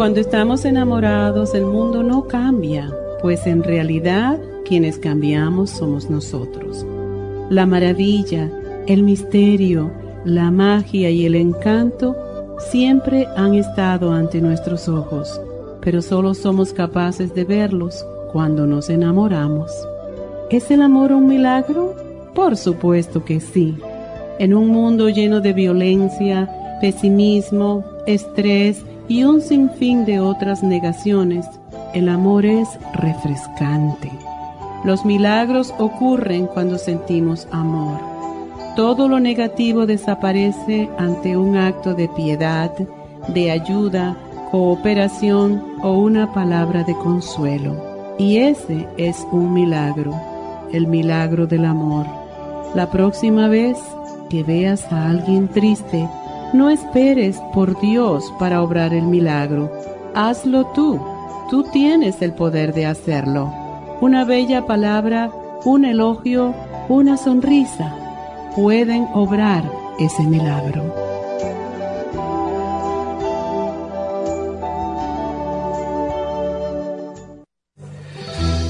Cuando estamos enamorados, el mundo no cambia, pues en realidad quienes cambiamos somos nosotros. La maravilla, el misterio, la magia y el encanto siempre han estado ante nuestros ojos, pero solo somos capaces de verlos cuando nos enamoramos. ¿Es el amor un milagro? Por supuesto que sí. En un mundo lleno de violencia, pesimismo, estrés y un sinfín de otras negaciones, el amor es refrescante. Los milagros ocurren cuando sentimos amor. Todo lo negativo desaparece ante un acto de piedad, de ayuda, cooperación o una palabra de consuelo. Y ese es un milagro, el milagro del amor. La próxima vez que veas a alguien triste, no esperes por Dios para obrar el milagro. Hazlo tú. Tú tienes el poder de hacerlo. Una bella palabra, un elogio, una sonrisa pueden obrar ese milagro.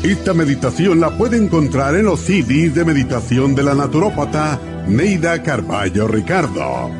Esta meditación la puede encontrar en los CDs de meditación de la naturópata Neida Carballo Ricardo.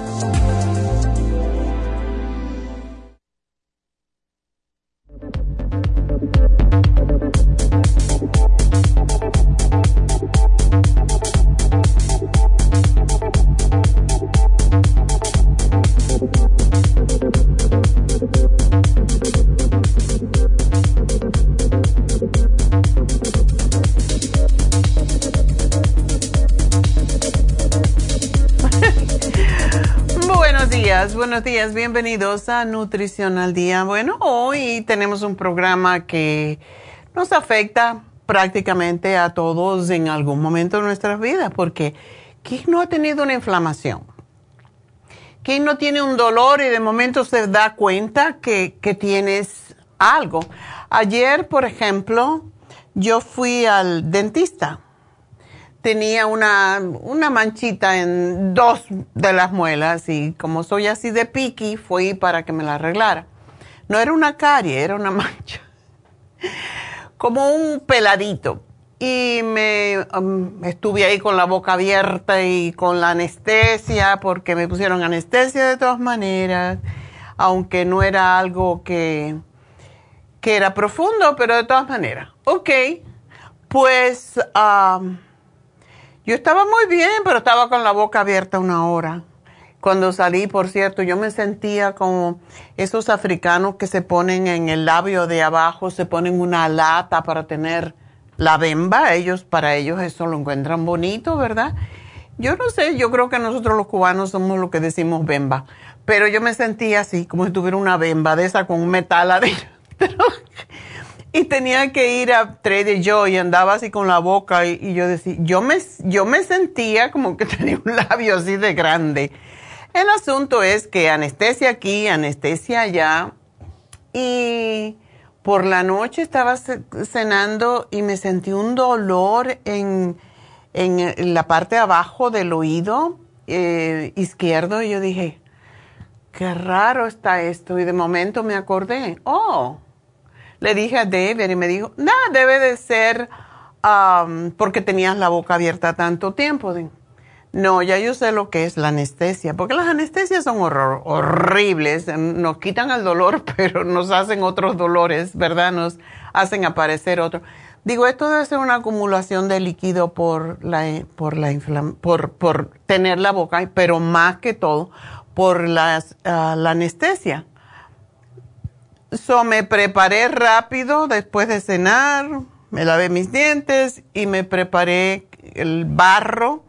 Buenos días, bienvenidos a Nutrición al Día. Bueno, hoy tenemos un programa que nos afecta prácticamente a todos en algún momento de nuestras vidas, porque ¿quién no ha tenido una inflamación? ¿Quién no tiene un dolor y de momento se da cuenta que, que tienes algo? Ayer, por ejemplo, yo fui al dentista tenía una, una manchita en dos de las muelas y como soy así de piqui, fui para que me la arreglara. No era una carie, era una mancha. Como un peladito. Y me um, estuve ahí con la boca abierta y con la anestesia, porque me pusieron anestesia de todas maneras, aunque no era algo que, que era profundo, pero de todas maneras. Ok, pues... Um, yo estaba muy bien, pero estaba con la boca abierta una hora. Cuando salí, por cierto, yo me sentía como esos africanos que se ponen en el labio de abajo, se ponen una lata para tener la bemba. Ellos, para ellos eso lo encuentran bonito, ¿verdad? Yo no sé, yo creo que nosotros los cubanos somos lo que decimos bemba. Pero yo me sentía así, como si tuviera una bemba de esa con un metal adentro. y tenía que ir a Trader Joe y andaba así con la boca y, yo decía, yo me, yo me sentía como que tenía un labio así de grande. El asunto es que anestesia aquí, anestesia allá y por la noche estaba cenando y me sentí un dolor en, en la parte de abajo del oído eh, izquierdo y yo dije, qué raro está esto y de momento me acordé, oh, le dije a David y me dijo, nada, debe de ser porque tenías la boca abierta tanto tiempo. No, ya yo sé lo que es la anestesia, porque las anestesias son horribles, nos quitan el dolor, pero nos hacen otros dolores, ¿verdad? Nos hacen aparecer otros. Digo, esto debe ser una acumulación de líquido por la, por la por, por tener la boca, pero más que todo por las, ah, la anestesia. So me preparé rápido después de cenar, me lavé mis dientes y me preparé el barro.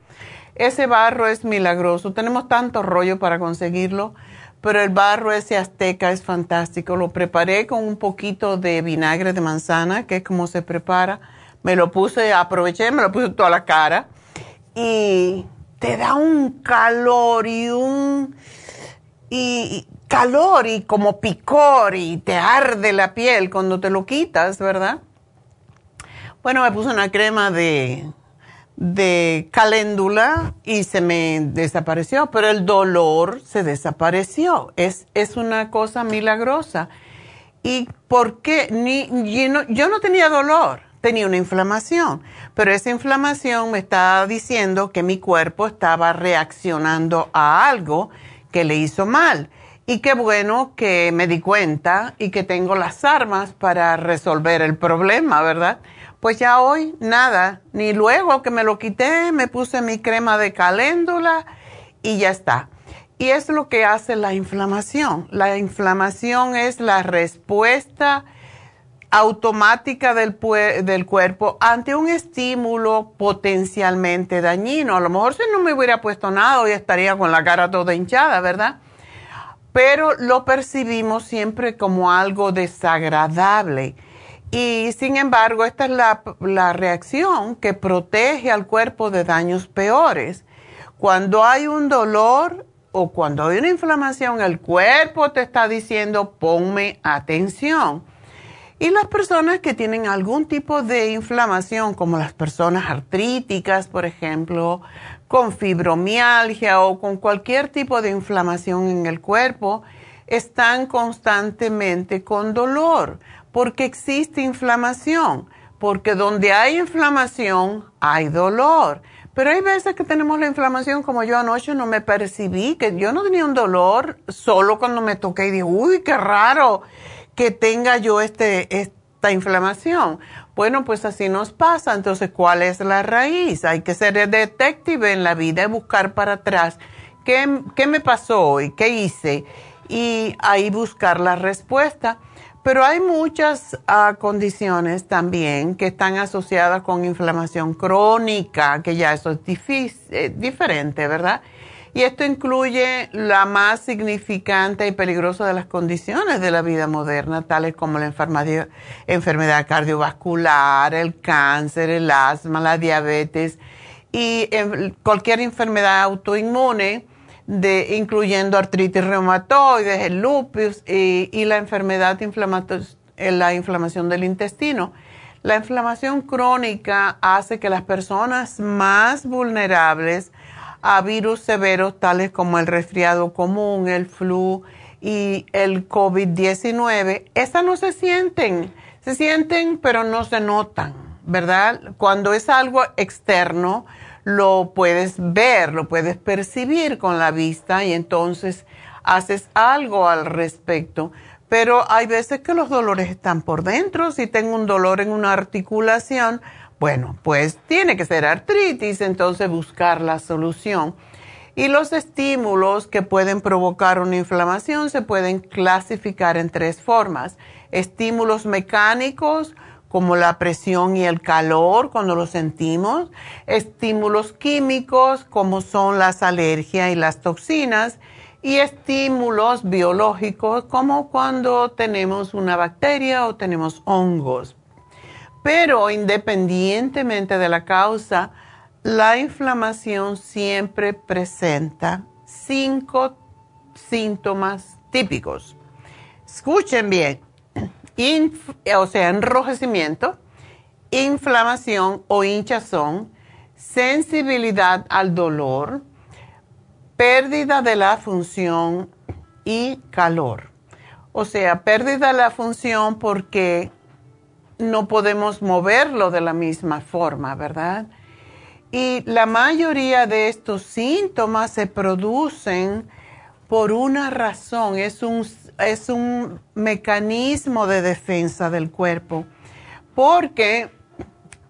Ese barro es milagroso. Tenemos tanto rollo para conseguirlo, pero el barro ese azteca es fantástico. Lo preparé con un poquito de vinagre de manzana, que es como se prepara. Me lo puse, aproveché, me lo puse toda la cara y te da un calor y un y calor y como picor y te arde la piel cuando te lo quitas, ¿verdad? Bueno, me puse una crema de, de caléndula y se me desapareció, pero el dolor se desapareció. Es, es una cosa milagrosa. ¿Y por qué? Ni, yo, no, yo no tenía dolor, tenía una inflamación, pero esa inflamación me estaba diciendo que mi cuerpo estaba reaccionando a algo que le hizo mal. Y qué bueno que me di cuenta y que tengo las armas para resolver el problema, ¿verdad? Pues ya hoy nada, ni luego que me lo quité, me puse mi crema de caléndula y ya está. Y es lo que hace la inflamación. La inflamación es la respuesta automática del, del, cuerpo ante un estímulo potencialmente dañino. A lo mejor si no me hubiera puesto nada, hoy estaría con la cara toda hinchada, ¿verdad? Pero lo percibimos siempre como algo desagradable. Y sin embargo, esta es la, la reacción que protege al cuerpo de daños peores. Cuando hay un dolor o cuando hay una inflamación, el cuerpo te está diciendo, ponme atención y las personas que tienen algún tipo de inflamación, como las personas artríticas, por ejemplo, con fibromialgia o con cualquier tipo de inflamación en el cuerpo, están constantemente con dolor, porque existe inflamación, porque donde hay inflamación hay dolor. Pero hay veces que tenemos la inflamación, como yo anoche no me percibí, que yo no tenía un dolor, solo cuando me toqué y dije, uy, qué raro que tenga yo este, esta inflamación. Bueno, pues así nos pasa. Entonces, ¿cuál es la raíz? Hay que ser detective en la vida y buscar para atrás. ¿Qué, qué me pasó hoy? ¿Qué hice? Y ahí buscar la respuesta. Pero hay muchas ah, condiciones también que están asociadas con inflamación crónica, que ya eso es eh, diferente, ¿verdad? Y esto incluye la más significante y peligrosa de las condiciones de la vida moderna, tales como la enfermedad cardiovascular, el cáncer, el asma, la diabetes y cualquier enfermedad autoinmune, incluyendo artritis reumatoide, el lupus y, la enfermedad la inflamación del intestino. La inflamación crónica hace que las personas más vulnerables a virus severos tales como el resfriado común, el flu y el COVID-19, esas no se sienten, se sienten pero no se notan, ¿verdad? Cuando es algo externo, lo puedes ver, lo puedes percibir con la vista y entonces haces algo al respecto. Pero hay veces que los dolores están por dentro. Si tengo un dolor en una articulación, bueno, pues tiene que ser artritis, entonces buscar la solución. Y los estímulos que pueden provocar una inflamación se pueden clasificar en tres formas. Estímulos mecánicos, como la presión y el calor cuando lo sentimos. Estímulos químicos, como son las alergias y las toxinas. y estímulos biológicos como cuando tenemos una bacteria o tenemos hongos. Pero independientemente de la causa, la inflamación siempre presenta cinco síntomas típicos. Escuchen bien, o sea, enrojecimiento, inflamación o hinchazón, sensibilidad al dolor, pérdida de la función y calor. O sea, pérdida de la función porque no podemos moverlo de la misma forma, ¿verdad? Y la mayoría de estos síntomas se producen por una razón, es un, es un mecanismo de defensa del cuerpo, porque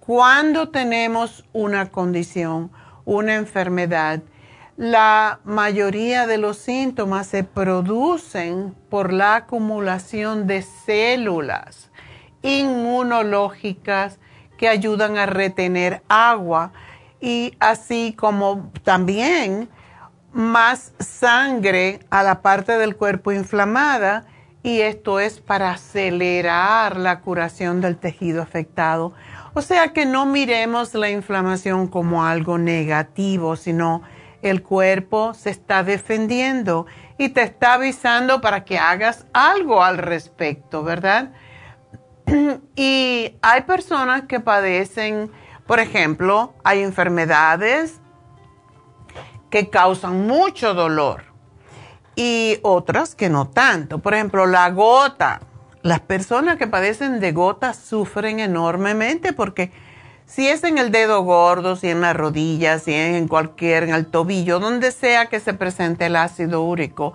cuando tenemos una condición, una enfermedad, la mayoría de los síntomas se producen por la acumulación de células inmunológicas que ayudan a retener agua y así como también más sangre a la parte del cuerpo inflamada y esto es para acelerar la curación del tejido afectado. O sea que no miremos la inflamación como algo negativo, sino el cuerpo se está defendiendo y te está avisando para que hagas algo al respecto, ¿verdad? y hay personas que padecen, por ejemplo, hay enfermedades que causan mucho dolor y otras que no tanto. Por ejemplo, la gota. Las personas que padecen de gota sufren enormemente porque si es en el dedo gordo, si en la rodilla, si en cualquier, en el tobillo, donde sea que se presente el ácido úrico,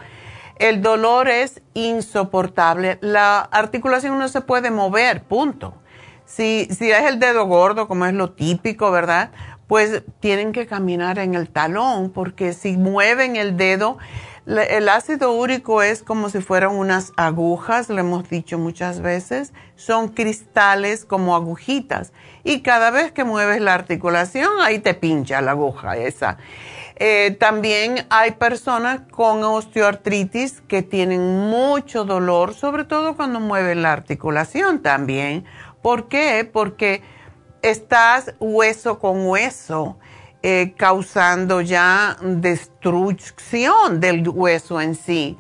el dolor es insoportable. La articulación no se puede mover, punto. Si, si es el dedo gordo, como es lo típico, ¿verdad? Pues tienen que caminar en el talón, porque si mueven el dedo, el ácido úrico es como si fueran unas agujas, lo hemos dicho muchas veces, son cristales como agujitas. Y cada vez que mueves la articulación, ahí te pincha la aguja esa. Eh, también hay personas con osteoartritis que tienen mucho dolor, sobre todo cuando mueven la articulación también. ¿Por qué? Porque estás hueso con hueso, eh, causando ya destrucción del hueso en sí.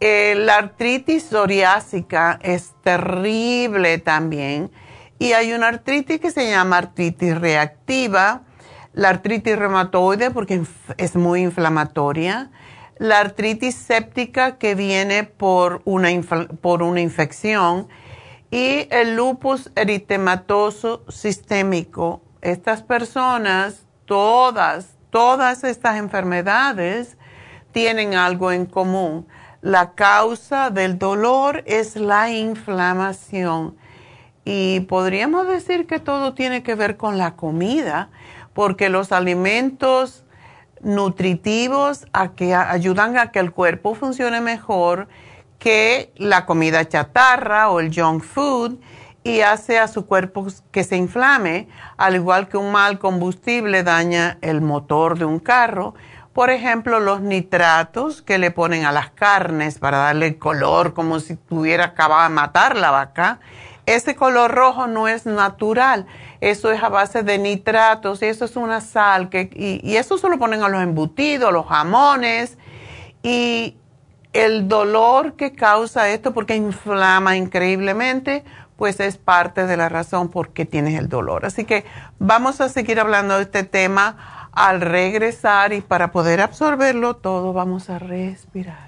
Eh, la artritis psoriásica es terrible también. Y hay una artritis que se llama artritis reactiva la artritis reumatoide porque es muy inflamatoria, la artritis séptica que viene por una, por una infección y el lupus eritematoso sistémico. Estas personas, todas, todas estas enfermedades tienen algo en común. La causa del dolor es la inflamación. Y podríamos decir que todo tiene que ver con la comida porque los alimentos nutritivos a que ayudan a que el cuerpo funcione mejor que la comida chatarra o el junk food y hace a su cuerpo que se inflame, al igual que un mal combustible daña el motor de un carro. Por ejemplo, los nitratos que le ponen a las carnes para darle color como si tuviera acabado de matar la vaca. Ese color rojo no es natural eso es a base de nitratos, y eso es una sal, que, y, eso se lo ponen a los embutidos, los jamones, y el dolor que causa esto, porque inflama increíblemente, pues es parte de la razón por qué tienes el dolor. Así que vamos a seguir hablando de este tema al regresar y para poder absorberlo todo vamos a respirar.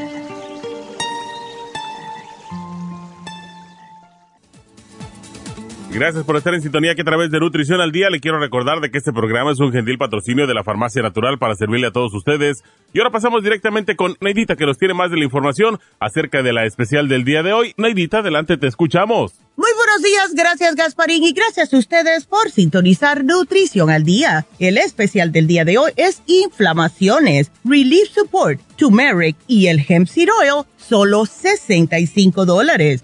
Gracias por estar en sintonía que a través de Nutrición al Día le quiero recordar de que este programa es un gentil patrocinio de la Farmacia Natural para servirle a todos ustedes. Y ahora pasamos directamente con Neidita que nos tiene más de la información acerca de la especial del día de hoy. Neidita, adelante, te escuchamos. Muy buenos días, gracias Gasparín y gracias a ustedes por sintonizar Nutrición al Día. El especial del día de hoy es inflamaciones, Relief Support, Turmeric y el Hemp Seed Oil, solo 65 dólares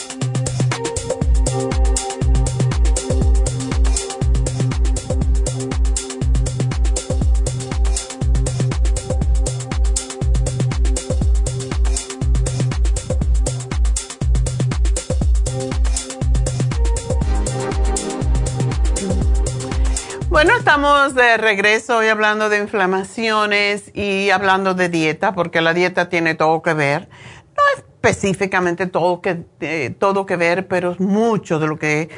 Estamos de regreso hoy hablando de inflamaciones y hablando de dieta, porque la dieta tiene todo que ver. No específicamente todo que, eh, todo que ver, pero mucho de lo que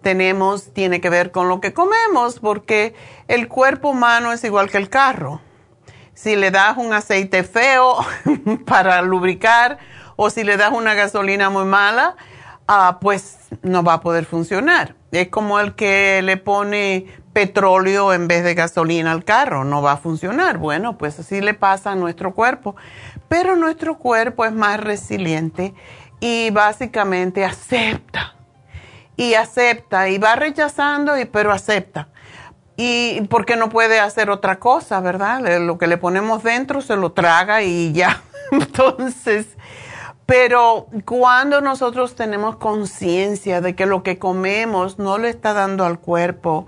tenemos tiene que ver con lo que comemos, porque el cuerpo humano es igual que el carro. Si le das un aceite feo para lubricar o si le das una gasolina muy mala, ah, pues no va a poder funcionar. Es como el que le pone petróleo en vez de gasolina al carro, no va a funcionar. Bueno, pues así le pasa a nuestro cuerpo. Pero nuestro cuerpo es más resiliente y básicamente acepta. Y acepta y va rechazando, y, pero acepta. Y porque no puede hacer otra cosa, ¿verdad? Lo que le ponemos dentro se lo traga y ya. Entonces, pero cuando nosotros tenemos conciencia de que lo que comemos no le está dando al cuerpo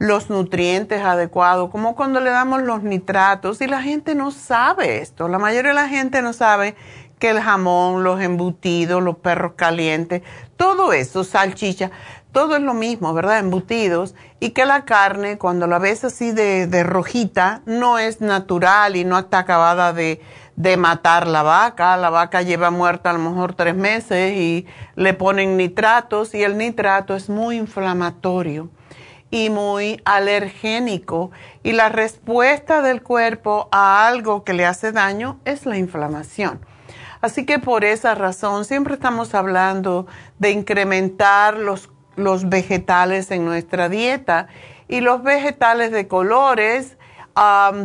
los nutrientes adecuados, como cuando le damos los nitratos, y la gente no sabe esto, la mayoría de la gente no sabe que el jamón, los embutidos, los perros calientes, todo eso, salchicha, todo es lo mismo, ¿verdad? Embutidos, y que la carne, cuando la ves así de, de rojita, no es natural y no está acabada de de matar la vaca. La vaca lleva muerta a lo mejor tres meses y le ponen nitratos y el nitrato es muy inflamatorio y muy alergénico y la respuesta del cuerpo a algo que le hace daño es la inflamación. Así que por esa razón siempre estamos hablando de incrementar los, los vegetales en nuestra dieta y los vegetales de colores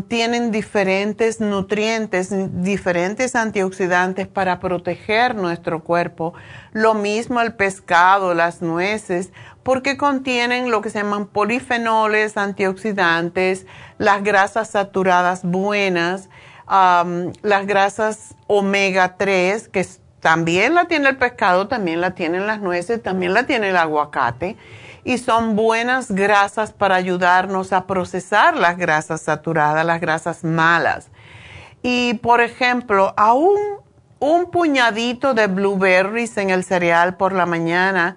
tienen diferentes nutrientes, diferentes antioxidantes para proteger nuestro cuerpo. Lo mismo el pescado, las nueces, porque contienen lo que se llaman polifenoles, antioxidantes, las grasas saturadas buenas, las grasas omega 3, que también la tiene el pescado, también la tienen las nueces, también la tiene el aguacate y son buenas grasas para ayudarnos a procesar las grasas saturadas, las grasas malas. Y por ejemplo, aún un puñadito de blueberries en el cereal por la mañana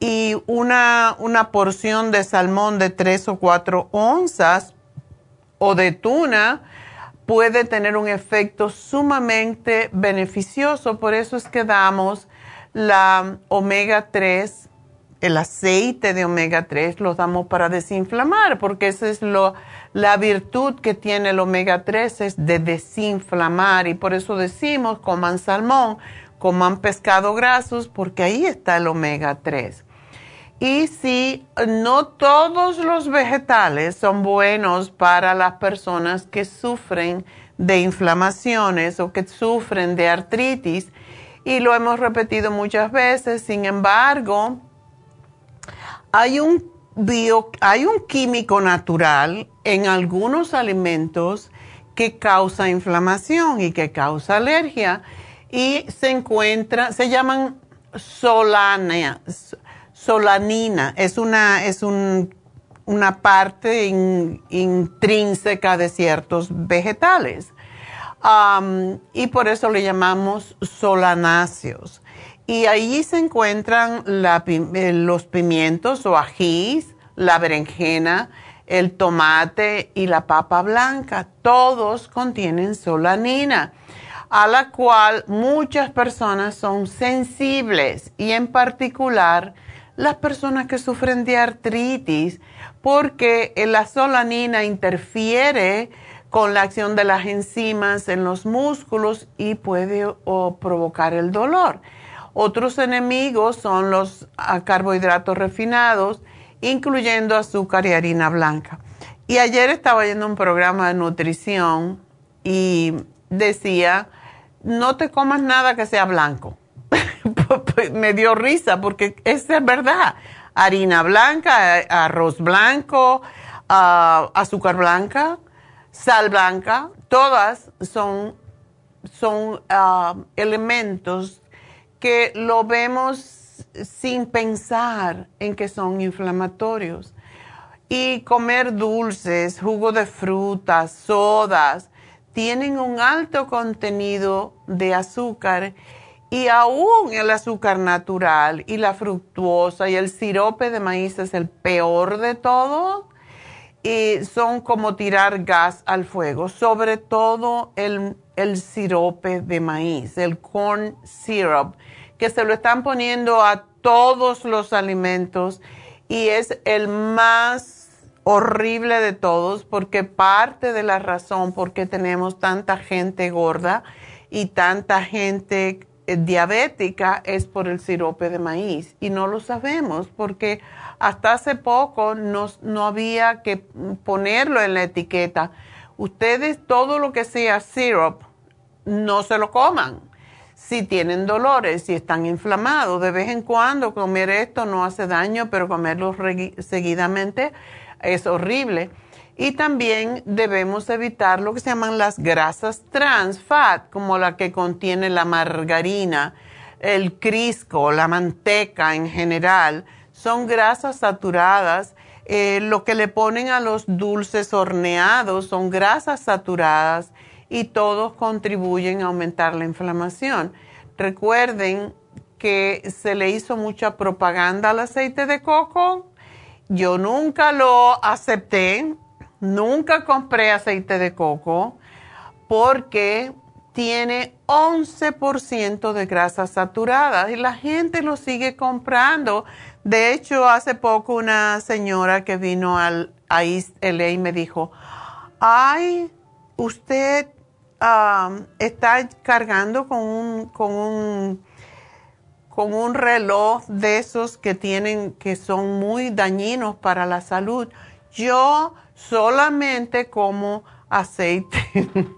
y una, una porción de salmón de 3 o 4 onzas o de tuna puede tener un efecto sumamente beneficioso. Por eso es que damos la omega 3 el aceite de omega 3 lo damos para desinflamar, porque esa es lo, la virtud que tiene el omega 3 es de desinflamar y por eso decimos coman salmón, coman pescado grasos, porque ahí está el omega 3. Y si no todos los vegetales son buenos para las personas que sufren de inflamaciones o que sufren de artritis, y lo hemos repetido muchas veces, sin embargo, hay un, bio, hay un químico natural en algunos alimentos que causa inflamación y que causa alergia y se encuentra, se llaman solana, solanina, es una, es una parte intrínseca de ciertos vegetales. y por eso le llamamos solanáceos. Y ahí se encuentran eh, los pimientos o ajís, la berenjena, el tomate y la papa blanca. Todos contienen solanina, a la cual muchas personas son sensibles y en particular las personas que sufren de artritis, porque la solanina interfiere con la acción de las enzimas en los músculos y puede provocar el dolor. Otros enemigos son los ah, carbohidratos refinados, incluyendo azúcar y harina blanca. Y ayer estaba yendo un programa de nutrición y decía, no te comas nada que sea blanco. Me dio risa porque es verdad. Harina blanca, arroz blanco, ah, azúcar blanca, sal blanca, todas son, son ah, elementos que lo vemos sin pensar en que son inflamatorios. Y comer dulces, jugo de frutas, sodas, tienen un alto contenido de azúcar y aún el azúcar natural y la fructuosa y el sirope de maíz es el peor de todo. Y son como tirar gas al fuego, sobre todo el, el sirope de maíz, el corn syrup que se lo están poniendo a todos los alimentos y es el más horrible de todos porque parte de la razón por qué tenemos tanta gente gorda y tanta gente diabética es por el sirope de maíz y no lo sabemos porque hasta hace poco no, no había que ponerlo en la etiqueta. Ustedes todo lo que sea syrup no se lo coman si tienen dolores, si están inflamados. De vez en cuando comer esto no hace daño, pero comerlo seguidamente es horrible. Y también debemos evitar lo que se llaman las grasas trans fat, como la que contiene la margarina, el crisco, la manteca en general. Son grasas saturadas. Eh, lo que le ponen a los dulces horneados son grasas saturadas y todos contribuyen a aumentar la inflamación. Recuerden que se le hizo mucha propaganda al aceite de coco. Yo nunca lo acepté, nunca compré aceite de coco porque tiene 11% de grasas saturadas y la gente lo sigue comprando. De hecho, hace poco una señora que vino al, a East LA y me dijo, ay, usted está cargando con un, con un, con un reloj de esos que tienen, que son muy dañinos para la salud. Yo solamente como aceite,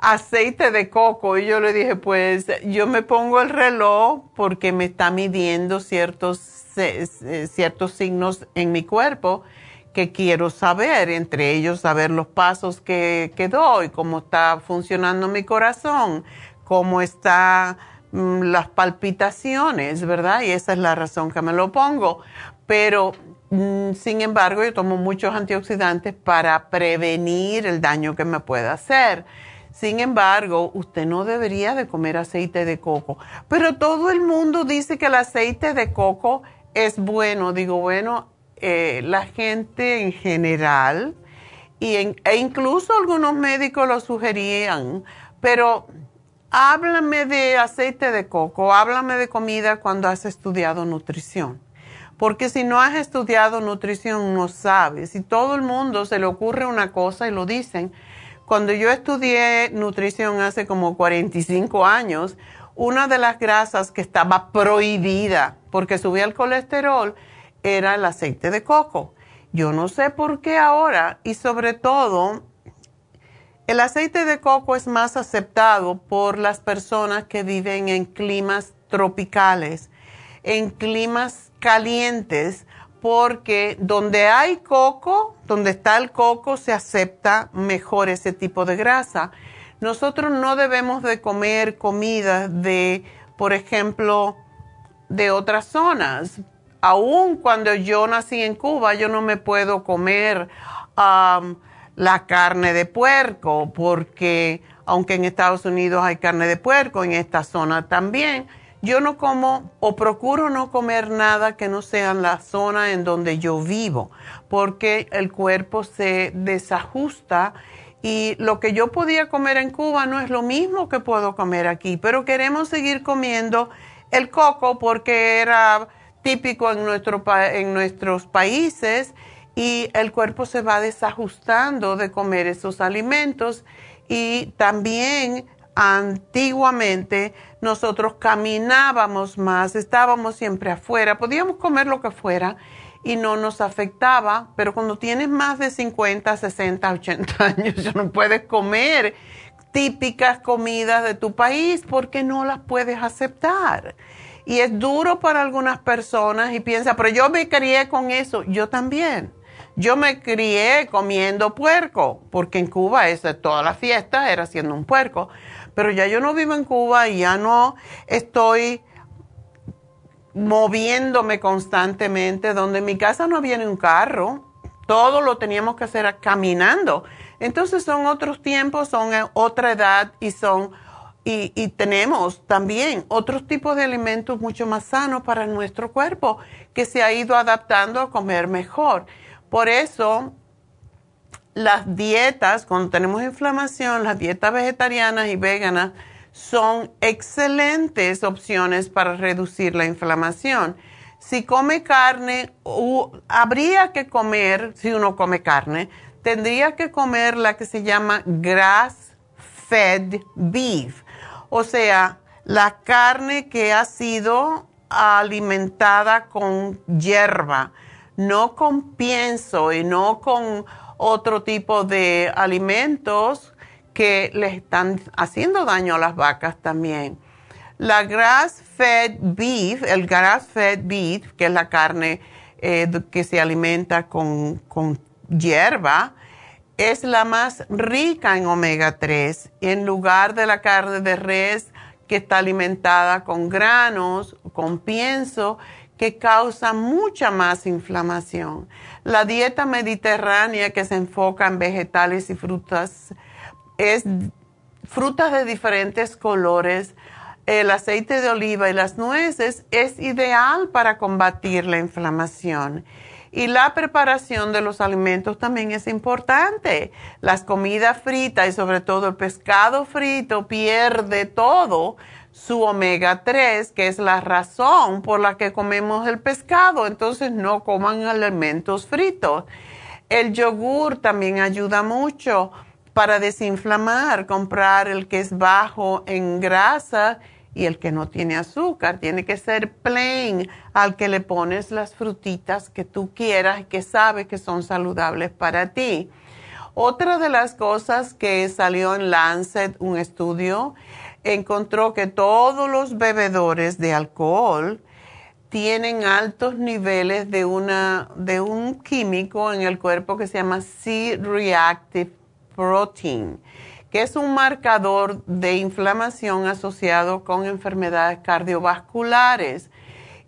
aceite de coco. Y yo le dije, pues yo me pongo el reloj porque me está midiendo ciertos, ciertos signos en mi cuerpo que quiero saber, entre ellos saber los pasos que, doy, cómo está funcionando mi corazón, cómo están mm, las palpitaciones, ¿verdad? Y esa es la razón que me lo pongo. Pero, sin embargo, yo tomo muchos antioxidantes para prevenir el daño que me pueda hacer. Sin embargo, usted no debería de comer aceite de coco. Pero todo el mundo dice que el aceite de coco es bueno. Digo, bueno, eh, la gente en general, y e incluso algunos médicos lo sugerían, pero háblame de aceite de coco, háblame de comida cuando has estudiado nutrición. Porque si no has estudiado nutrición, no sabes. Si todo el mundo se le ocurre una cosa y lo dicen. Cuando yo estudié nutrición hace como 45 años, una de las grasas que estaba prohibida porque subía el colesterol era el aceite de coco. Yo no sé por qué ahora y sobre todo el aceite de coco es más aceptado por las personas que viven en climas tropicales, en climas calientes, porque donde hay coco, donde está el coco, se acepta mejor ese tipo de grasa. Nosotros no debemos de comer comida de, por ejemplo, de otras zonas. Aún cuando yo nací en Cuba, yo no me puedo comer la carne de puerco, porque aunque en Estados Unidos hay carne de puerco, en esta zona también, yo no como o procuro no comer nada que no sea en la zona en donde yo vivo, porque el cuerpo se desajusta y lo que yo podía comer en Cuba no es lo mismo que puedo comer aquí, pero queremos seguir comiendo el coco porque era típico en, nuestro, en nuestros países y el cuerpo se va desajustando de comer esos alimentos. Y también antiguamente nosotros caminábamos más, estábamos siempre afuera, podíamos comer lo que fuera y no nos afectaba, pero cuando tienes más de 50, 60, 80 años, ya no puedes comer típicas comidas de tu país porque no las puedes aceptar. Y es duro para algunas personas y piensa, pero yo me crié con eso, yo también. Yo me crié comiendo puerco, porque en Cuba es toda la fiesta era siendo un puerco, pero ya yo no vivo en Cuba y ya no estoy moviéndome constantemente, donde en mi casa no había ni un carro, todo lo teníamos que hacer caminando. Entonces son otros tiempos, son otra edad y son y, y, tenemos también otros tipos de alimentos mucho más sanos para nuestro cuerpo que se ha ido adaptando a comer mejor. Por eso las dietas, cuando tenemos inflamación, las dietas vegetarianas y veganas, son excelentes opciones para reducir la inflamación. Si come carne, habría que comer, si uno come carne, tendría que comer la que se llama grass fed beef, o sea, la carne que ha sido alimentada con hierba, no con pienso y no con otro tipo de alimentos que le están haciendo daño a las vacas también. La grass-fed beef, el grass-fed beef, que es la carne eh, que se alimenta con, con hierba, es la más rica en omega 3 en lugar de la carne de res que está alimentada con granos, con pienso, que causa mucha más inflamación. La dieta mediterránea que se enfoca en vegetales y frutas es frutas de diferentes colores, el aceite de oliva y las nueces es ideal para combatir la inflamación. Y la preparación de los alimentos también es importante. Las comidas fritas y sobre todo el pescado frito pierde todo su omega 3, que es la razón por la que comemos el pescado. Entonces no coman alimentos fritos. El yogur también ayuda mucho para desinflamar, comprar el que es bajo en grasa y el que no tiene azúcar. Tiene que ser plain al que le pones las frutitas que tú quieras y que sabes que son saludables para ti. Otra de las cosas que salió en Lancet, un estudio, encontró que todos los bebedores de alcohol tienen altos niveles de, una, de un químico en el cuerpo que se llama C-reactive protein, que es un marcador de inflamación asociado con enfermedades cardiovasculares.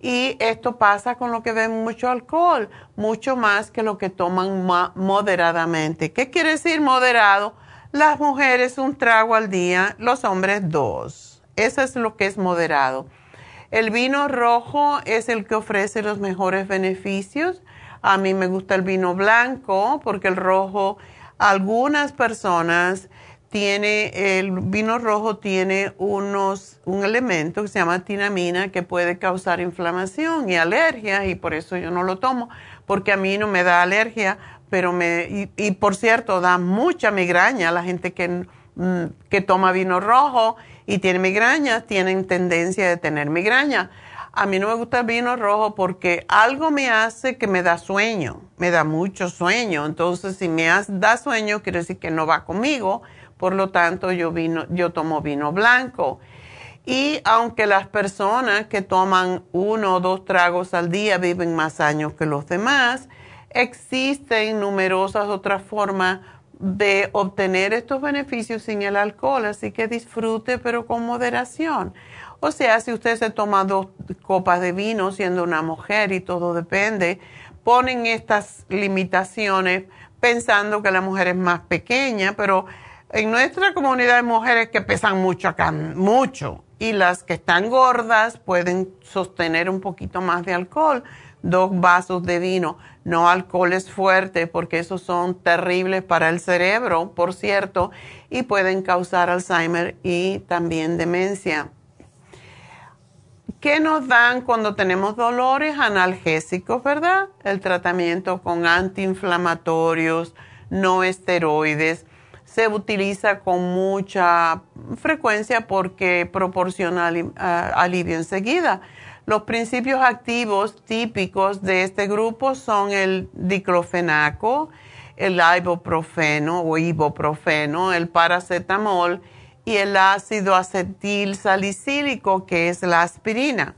Y esto pasa con lo que ven mucho alcohol, mucho más que lo que toman moderadamente. ¿Qué quiere decir moderado? Las mujeres un trago al día, los hombres dos. Eso es lo que es moderado. El vino rojo es el que ofrece los mejores beneficios. A mí me gusta el vino blanco porque el rojo algunas personas tiene, el vino rojo tiene unos, un elemento que se llama tinamina que puede causar inflamación y alergia y por eso yo no lo tomo, porque a mí no me da alergia, pero me, y, por cierto, da mucha migraña la gente que, mm, que toma vino rojo y tiene migraña, tienen tendencia de tener migraña. A mí no me gusta el vino rojo porque algo me hace que me da sueño, me da mucho sueño. Entonces, si me da sueño, quiere decir que no va conmigo por lo tanto, yo, vino, yo tomo vino blanco. Y aunque las personas que toman uno o dos tragos al día viven más años que los demás, existen numerosas otras formas de obtener estos beneficios sin el alcohol, así que disfrute pero con moderación. O sea, si usted se toma dos copas de vino siendo una mujer y todo depende, ponen estas limitaciones pensando que la mujer es más pequeña, pero en nuestra comunidad hay mujeres que pesan mucho acá, mucho, y las que están gordas pueden sostener un poquito más de alcohol, dos vasos de vino, no alcoholes fuertes, porque esos son terribles para el cerebro, por cierto, y pueden causar Alzheimer y también demencia. ¿Qué nos dan cuando tenemos dolores analgésicos, verdad? El tratamiento con antiinflamatorios, no esteroides se utiliza con mucha frecuencia porque proporciona alivio enseguida. Los principios activos típicos de este grupo son el diclofenaco, el ibuprofeno o ibuprofeno, el paracetamol y el ácido acetil salicílico, que es la aspirina.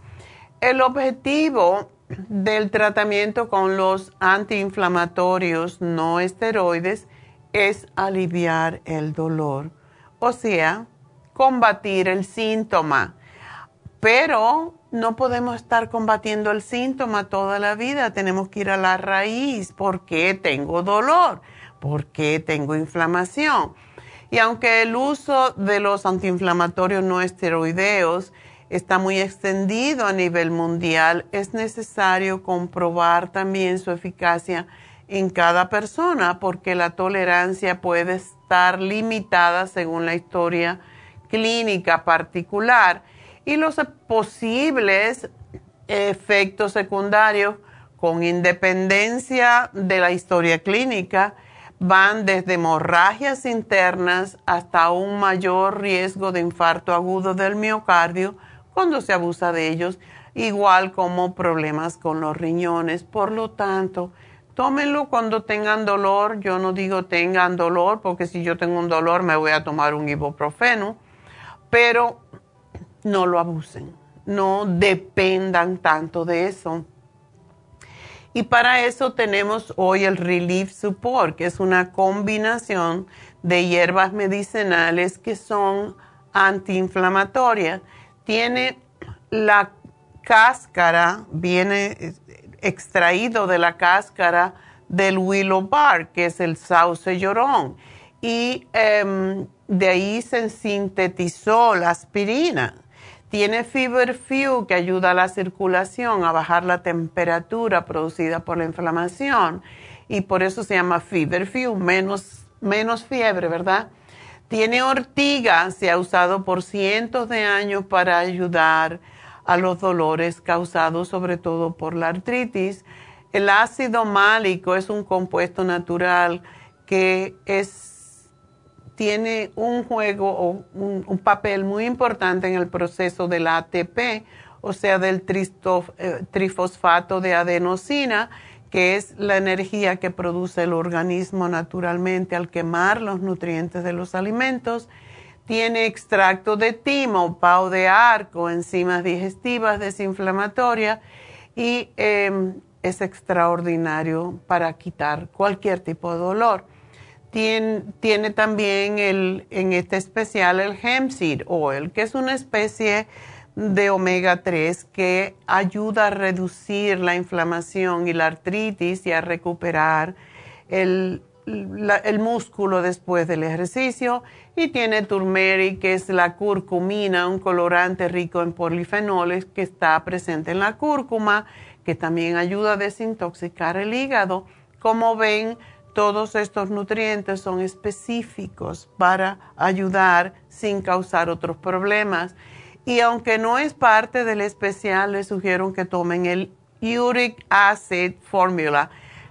El objetivo del tratamiento con los antiinflamatorios no esteroides es aliviar el dolor, o sea, combatir el síntoma. Pero no podemos estar combatiendo el síntoma toda la vida, tenemos que ir a la raíz. ¿Por qué tengo dolor? ¿Por qué tengo inflamación? Y aunque el uso de los antiinflamatorios no esteroideos está muy extendido a nivel mundial, es necesario comprobar también su eficacia en cada persona porque la tolerancia puede estar limitada según la historia clínica particular y los posibles efectos secundarios con independencia de la historia clínica van desde hemorragias internas hasta un mayor riesgo de infarto agudo del miocardio cuando se abusa de ellos, igual como problemas con los riñones. Por lo tanto, Tómenlo cuando tengan dolor. Yo no digo tengan dolor, porque si yo tengo un dolor me voy a tomar un ibuprofeno, pero no lo abusen. No dependan tanto de eso. Y para eso tenemos hoy el Relief Support, que es una combinación de hierbas medicinales que son antiinflamatorias. Tiene la cáscara, viene extraído de la cáscara del willow bark, que es el sauce llorón. Y em, de ahí se sintetizó la aspirina. Tiene Few que ayuda a la circulación, a bajar la temperatura producida por la inflamación. Y por eso se llama Few, menos, menos fiebre, ¿verdad? Tiene ortiga, se ha usado por cientos de años para ayudar a los dolores causados sobre todo por la artritis. El ácido málico es un compuesto natural que es, tiene un juego o un, papel muy importante en el proceso del ATP, o sea, del eh, trifosfato de adenosina, que es la energía que produce el organismo naturalmente al quemar los nutrientes de los alimentos tiene extracto de timo, pau de arco, enzimas digestivas desinflamatorias y em, es extraordinario para quitar cualquier tipo de dolor. Tiene, también el, en este especial el hemp seed oil, que es una especie de omega 3 que ayuda a reducir la inflamación y la artritis y a recuperar el, el músculo después del ejercicio y tiene turmeric, que es la curcumina, un colorante rico en polifenoles que está presente en la cúrcuma, que también ayuda a desintoxicar el hígado. Como ven, todos estos nutrientes son específicos para ayudar sin causar otros problemas. Y aunque no es parte del especial, les sugiero que tomen el Uric Acid Formula.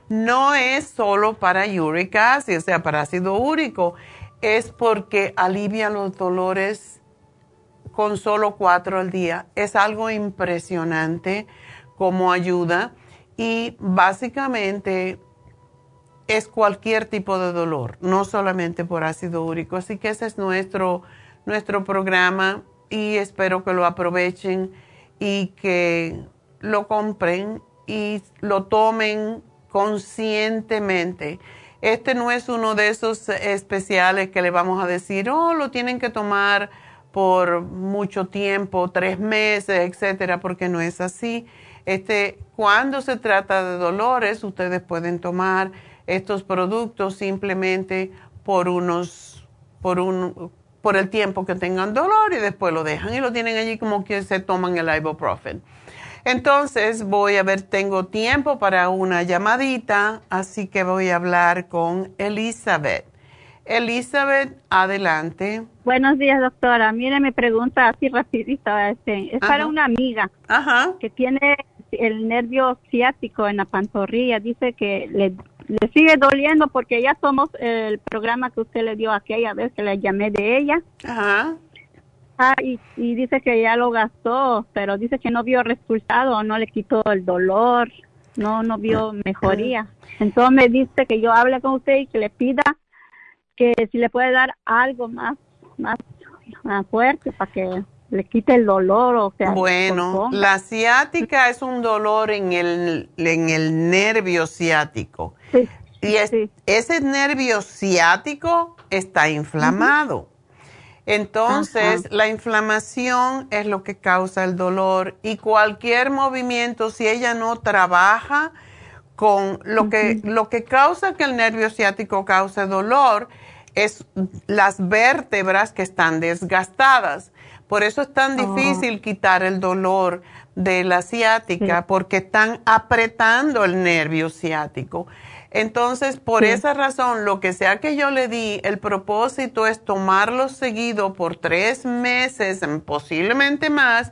No es solo para uric acid, o sea, para ácido úrico, es porque alivia los dolores con solo cuatro al día. Es algo impresionante como ayuda y básicamente es cualquier tipo de dolor, no solamente por ácido úrico. Así que ese es nuestro, nuestro programa y espero que lo aprovechen y que lo compren y lo tomen conscientemente. Este no es uno de esos especiales que le vamos a decir, oh, lo tienen que tomar por mucho tiempo, tres meses, etcétera, porque no es así. Este, cuando se trata de dolores, ustedes pueden tomar estos productos simplemente por unos, por un, por el tiempo que tengan dolor y después lo dejan y lo tienen allí como que se toman el ibuprofen. Entonces voy a ver, tengo tiempo para una llamadita, así que voy a hablar con Elizabeth. Elizabeth, adelante. Buenos días, doctora. Mire, mi pregunta así rapidito. Este, es para una amiga que tiene el nervio ciático en la pantorrilla. Dice que le le sigue doliendo porque ya somos el programa que usted le dio aquella vez que le llamé de ella. Ajá. Ah, y, dice que ya lo gastó, pero dice que no vio resultado, no le quitó el dolor, no, no vio mejoría. Entonces me dice que yo hable con usted y que le pida que si le puede dar algo más, más, más fuerte para que le quite el dolor o sea bueno la ciática es un dolor en el en el nervio ciático. Sí, y ese nervio ciático está inflamado. Entonces la inflamación es lo que causa el dolor. Y cualquier movimiento si ella no trabaja con lo que lo que causa que el nervio ciático cause dolor es las vértebras que están desgastadas por eso es tan oh. difícil quitar el dolor de la ciática, porque están apretando el nervio ciático. Entonces, por esa razón, lo que sea que yo le di, el propósito es tomarlo seguido por tres meses, posiblemente más,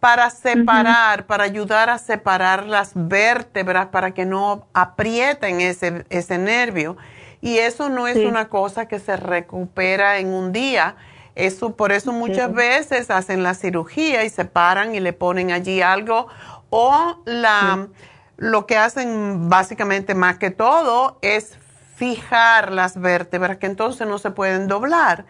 para separar, para ayudar a separar las vértebras, para que no aprieten ese, ese nervio. Y eso no es una cosa que se recupera en un día eso, por eso muchas veces hacen la cirugía y se paran y le ponen allí algo. O la, lo que hacen básicamente más que todo es fijar las vértebras que entonces no se pueden doblar.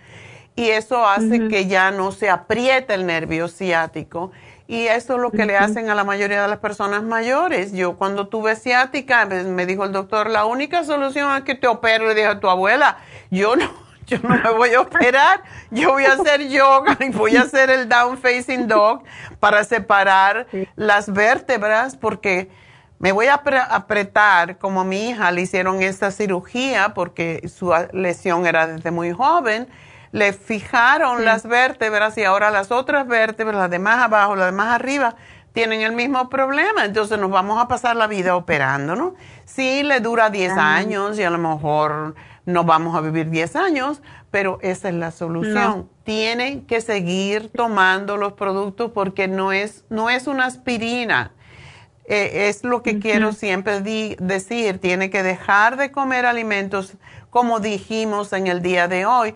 Y eso hace que ya no se apriete el nervio ciático. Y eso es lo que le hacen a la mayoría de las personas mayores. Yo cuando tuve ciática, me dijo el doctor, la única solución es que te opero, le dije a tu abuela, yo no yo no me voy a operar, yo voy a hacer yoga y voy a hacer el down facing dog para separar las vértebras porque me voy a apretar, como a mi hija le hicieron esta cirugía porque su lesión era desde muy joven, le fijaron las vértebras y ahora las otras vértebras, las de más abajo, las de más arriba, tienen el mismo problema. Entonces nos vamos a pasar la vida operando, ¿no? Sí, le dura 10 años y a lo mejor no vamos a vivir 10 años, pero esa es la solución. Tienen que seguir tomando los productos porque no es, no es una aspirina. Eh, es lo que quiero siempre decir. Tiene que dejar de comer alimentos como dijimos en el día de hoy.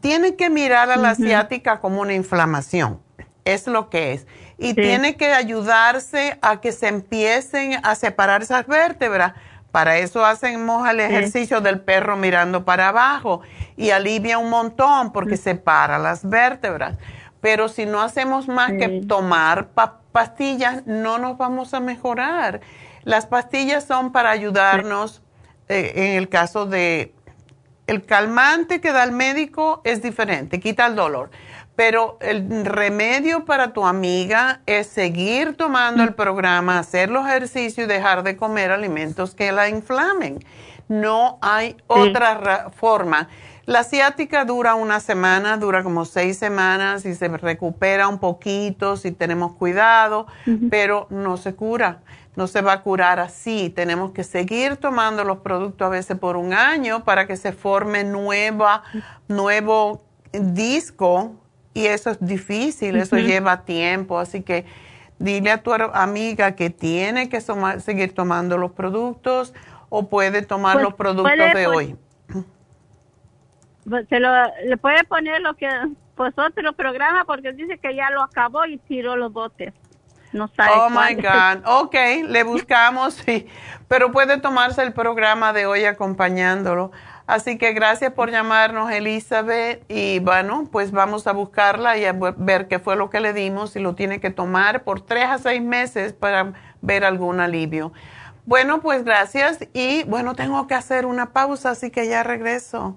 Tiene que mirar a la asiática como una inflamación. Es lo que es. Y tiene que ayudarse a que se empiecen a separar esas vértebras para eso hacemos el ejercicio del perro mirando para abajo y alivia un montón porque separa las vértebras. Pero si no hacemos más que tomar pastillas, no nos vamos a mejorar. Las pastillas son para ayudarnos eh, en el caso de el calmante que da el médico es diferente, quita el dolor. Pero el remedio para tu amiga es seguir tomando el programa, hacer los ejercicios y dejar de comer alimentos que la inflamen. No hay otra forma. La ciática dura una semana, dura como seis semanas y se recupera un poquito si tenemos cuidado, pero no se cura. No se va a curar así. Tenemos que seguir tomando los productos a veces por un año para que se forme nueva, nuevo disco y eso es difícil, eso lleva tiempo. Así que dile a tu amiga que tiene que seguir tomando los productos o puede tomar pues, los productos de hoy. Pues, se lo, le puede poner lo que pues otro programa porque dice que ya lo acabó y tiró los botes. No sabe. Oh my God. Ok, le buscamos, sí. Pero puede tomarse el programa de hoy acompañándolo. Así que gracias por llamarnos, Elizabeth. Y bueno, pues vamos a buscarla y a ver qué fue lo que le dimos y lo tiene que tomar por tres a seis meses para ver algún alivio. Bueno, pues gracias. Y bueno, tengo que hacer una pausa, así que ya regreso.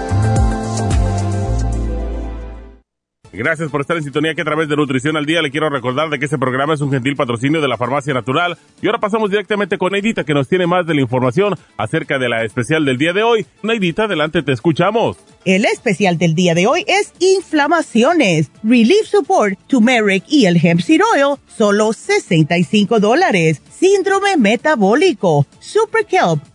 Gracias por estar en sintonía que a través de Nutrición al Día le quiero recordar de que este programa es un gentil patrocinio de la Farmacia Natural. Y ahora pasamos directamente con Neidita que nos tiene más de la información acerca de la especial del día de hoy. Neidita, adelante, te escuchamos. El especial del día de hoy es inflamaciones, Relief Support, Turmeric y el Hemp Seed Oil, solo 65 dólares. Síndrome metabólico, Super Kelp,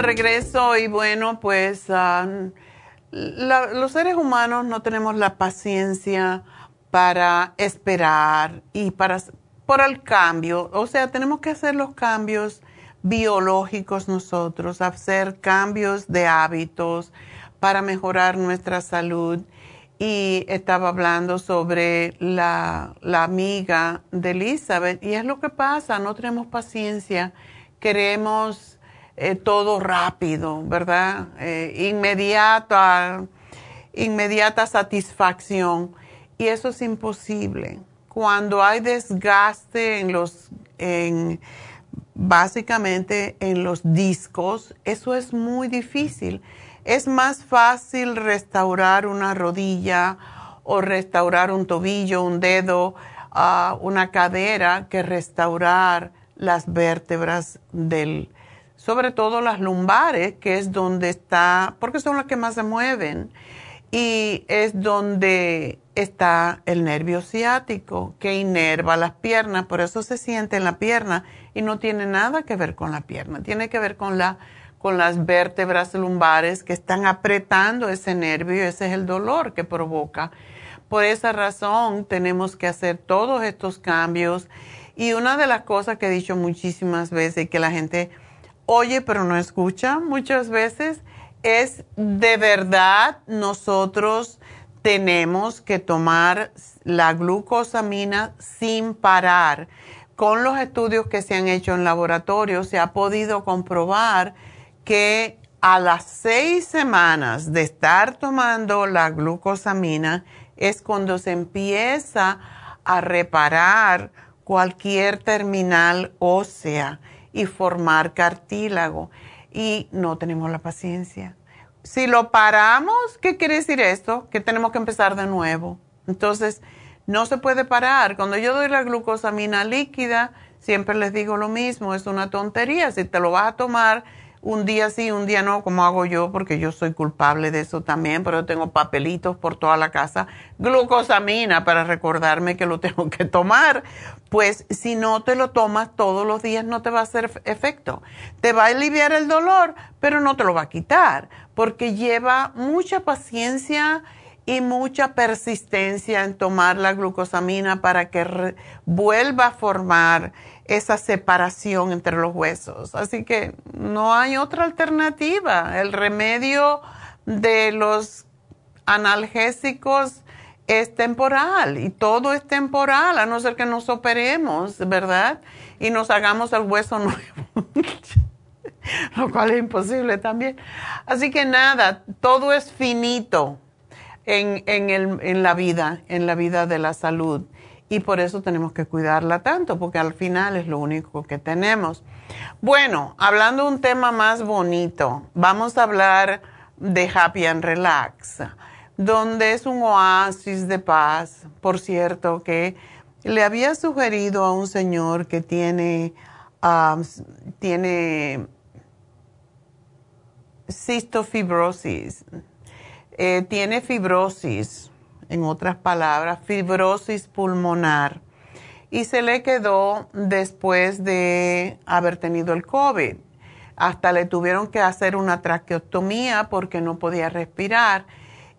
De regreso y bueno, pues ah, los seres humanos no tenemos la paciencia para esperar y para por el cambio. O sea, tenemos que hacer los cambios biológicos nosotros, hacer cambios de hábitos para mejorar nuestra salud. Y estaba hablando sobre la, la amiga de Elizabeth y es lo que pasa, no tenemos paciencia, queremos eh, todo rápido, ¿verdad? Eh, inmediata, inmediata satisfacción. Y eso es imposible. Cuando hay desgaste en los, en, básicamente en los discos, eso es muy difícil. Es más fácil restaurar una rodilla o restaurar un tobillo, un dedo, uh, una cadera, que restaurar las vértebras del, sobre todo las lumbares, que es donde está, porque son las que más se mueven, y es donde está el nervio ciático, que inerva las piernas, por eso se siente en la pierna y no tiene nada que ver con la pierna, tiene que ver con, la, con las vértebras lumbares que están apretando ese nervio y ese es el dolor que provoca. Por esa razón tenemos que hacer todos estos cambios y una de las cosas que he dicho muchísimas veces que la gente oye pero no escucha muchas veces, es de verdad nosotros tenemos que tomar la glucosamina sin parar. Con los estudios que se han hecho en laboratorio se ha podido comprobar que a las seis semanas de estar tomando la glucosamina es cuando se empieza a reparar cualquier terminal ósea y formar cartílago. Y no tenemos la paciencia. Si lo paramos, ¿qué quiere decir esto? Que tenemos que empezar de nuevo. Entonces, no se puede parar. Cuando yo doy la glucosamina líquida, siempre les digo lo mismo, es una tontería. Si te lo vas a tomar un día sí, un día no, como hago yo, porque yo soy culpable de eso también, pero tengo papelitos por toda la casa, glucosamina para recordarme que lo tengo que tomar. Pues si no te lo tomas todos los días no te va a hacer efecto. Te va a aliviar el dolor, pero no te lo va a quitar, porque lleva mucha paciencia y mucha persistencia en tomar la glucosamina para que vuelva a formar esa separación entre los huesos. Así que no hay otra alternativa. El remedio de los analgésicos es temporal y todo es temporal, a no ser que nos operemos, ¿verdad? Y nos hagamos el hueso nuevo, lo cual es imposible también. Así que nada, todo es finito en, en la vida, en la vida de la salud y por eso tenemos que cuidarla tanto, porque al final es lo único que tenemos. Bueno, hablando de un tema más bonito, vamos a hablar de Happy and Relax, donde es un oasis de paz. Por cierto, que le había sugerido a un señor que tiene, um, tiene cistofibrosis, eh, tiene fibrosis en otras palabras, fibrosis pulmonar. Y se le quedó después de haber tenido el COVID. Hasta le tuvieron que hacer una traqueotomía porque no podía respirar.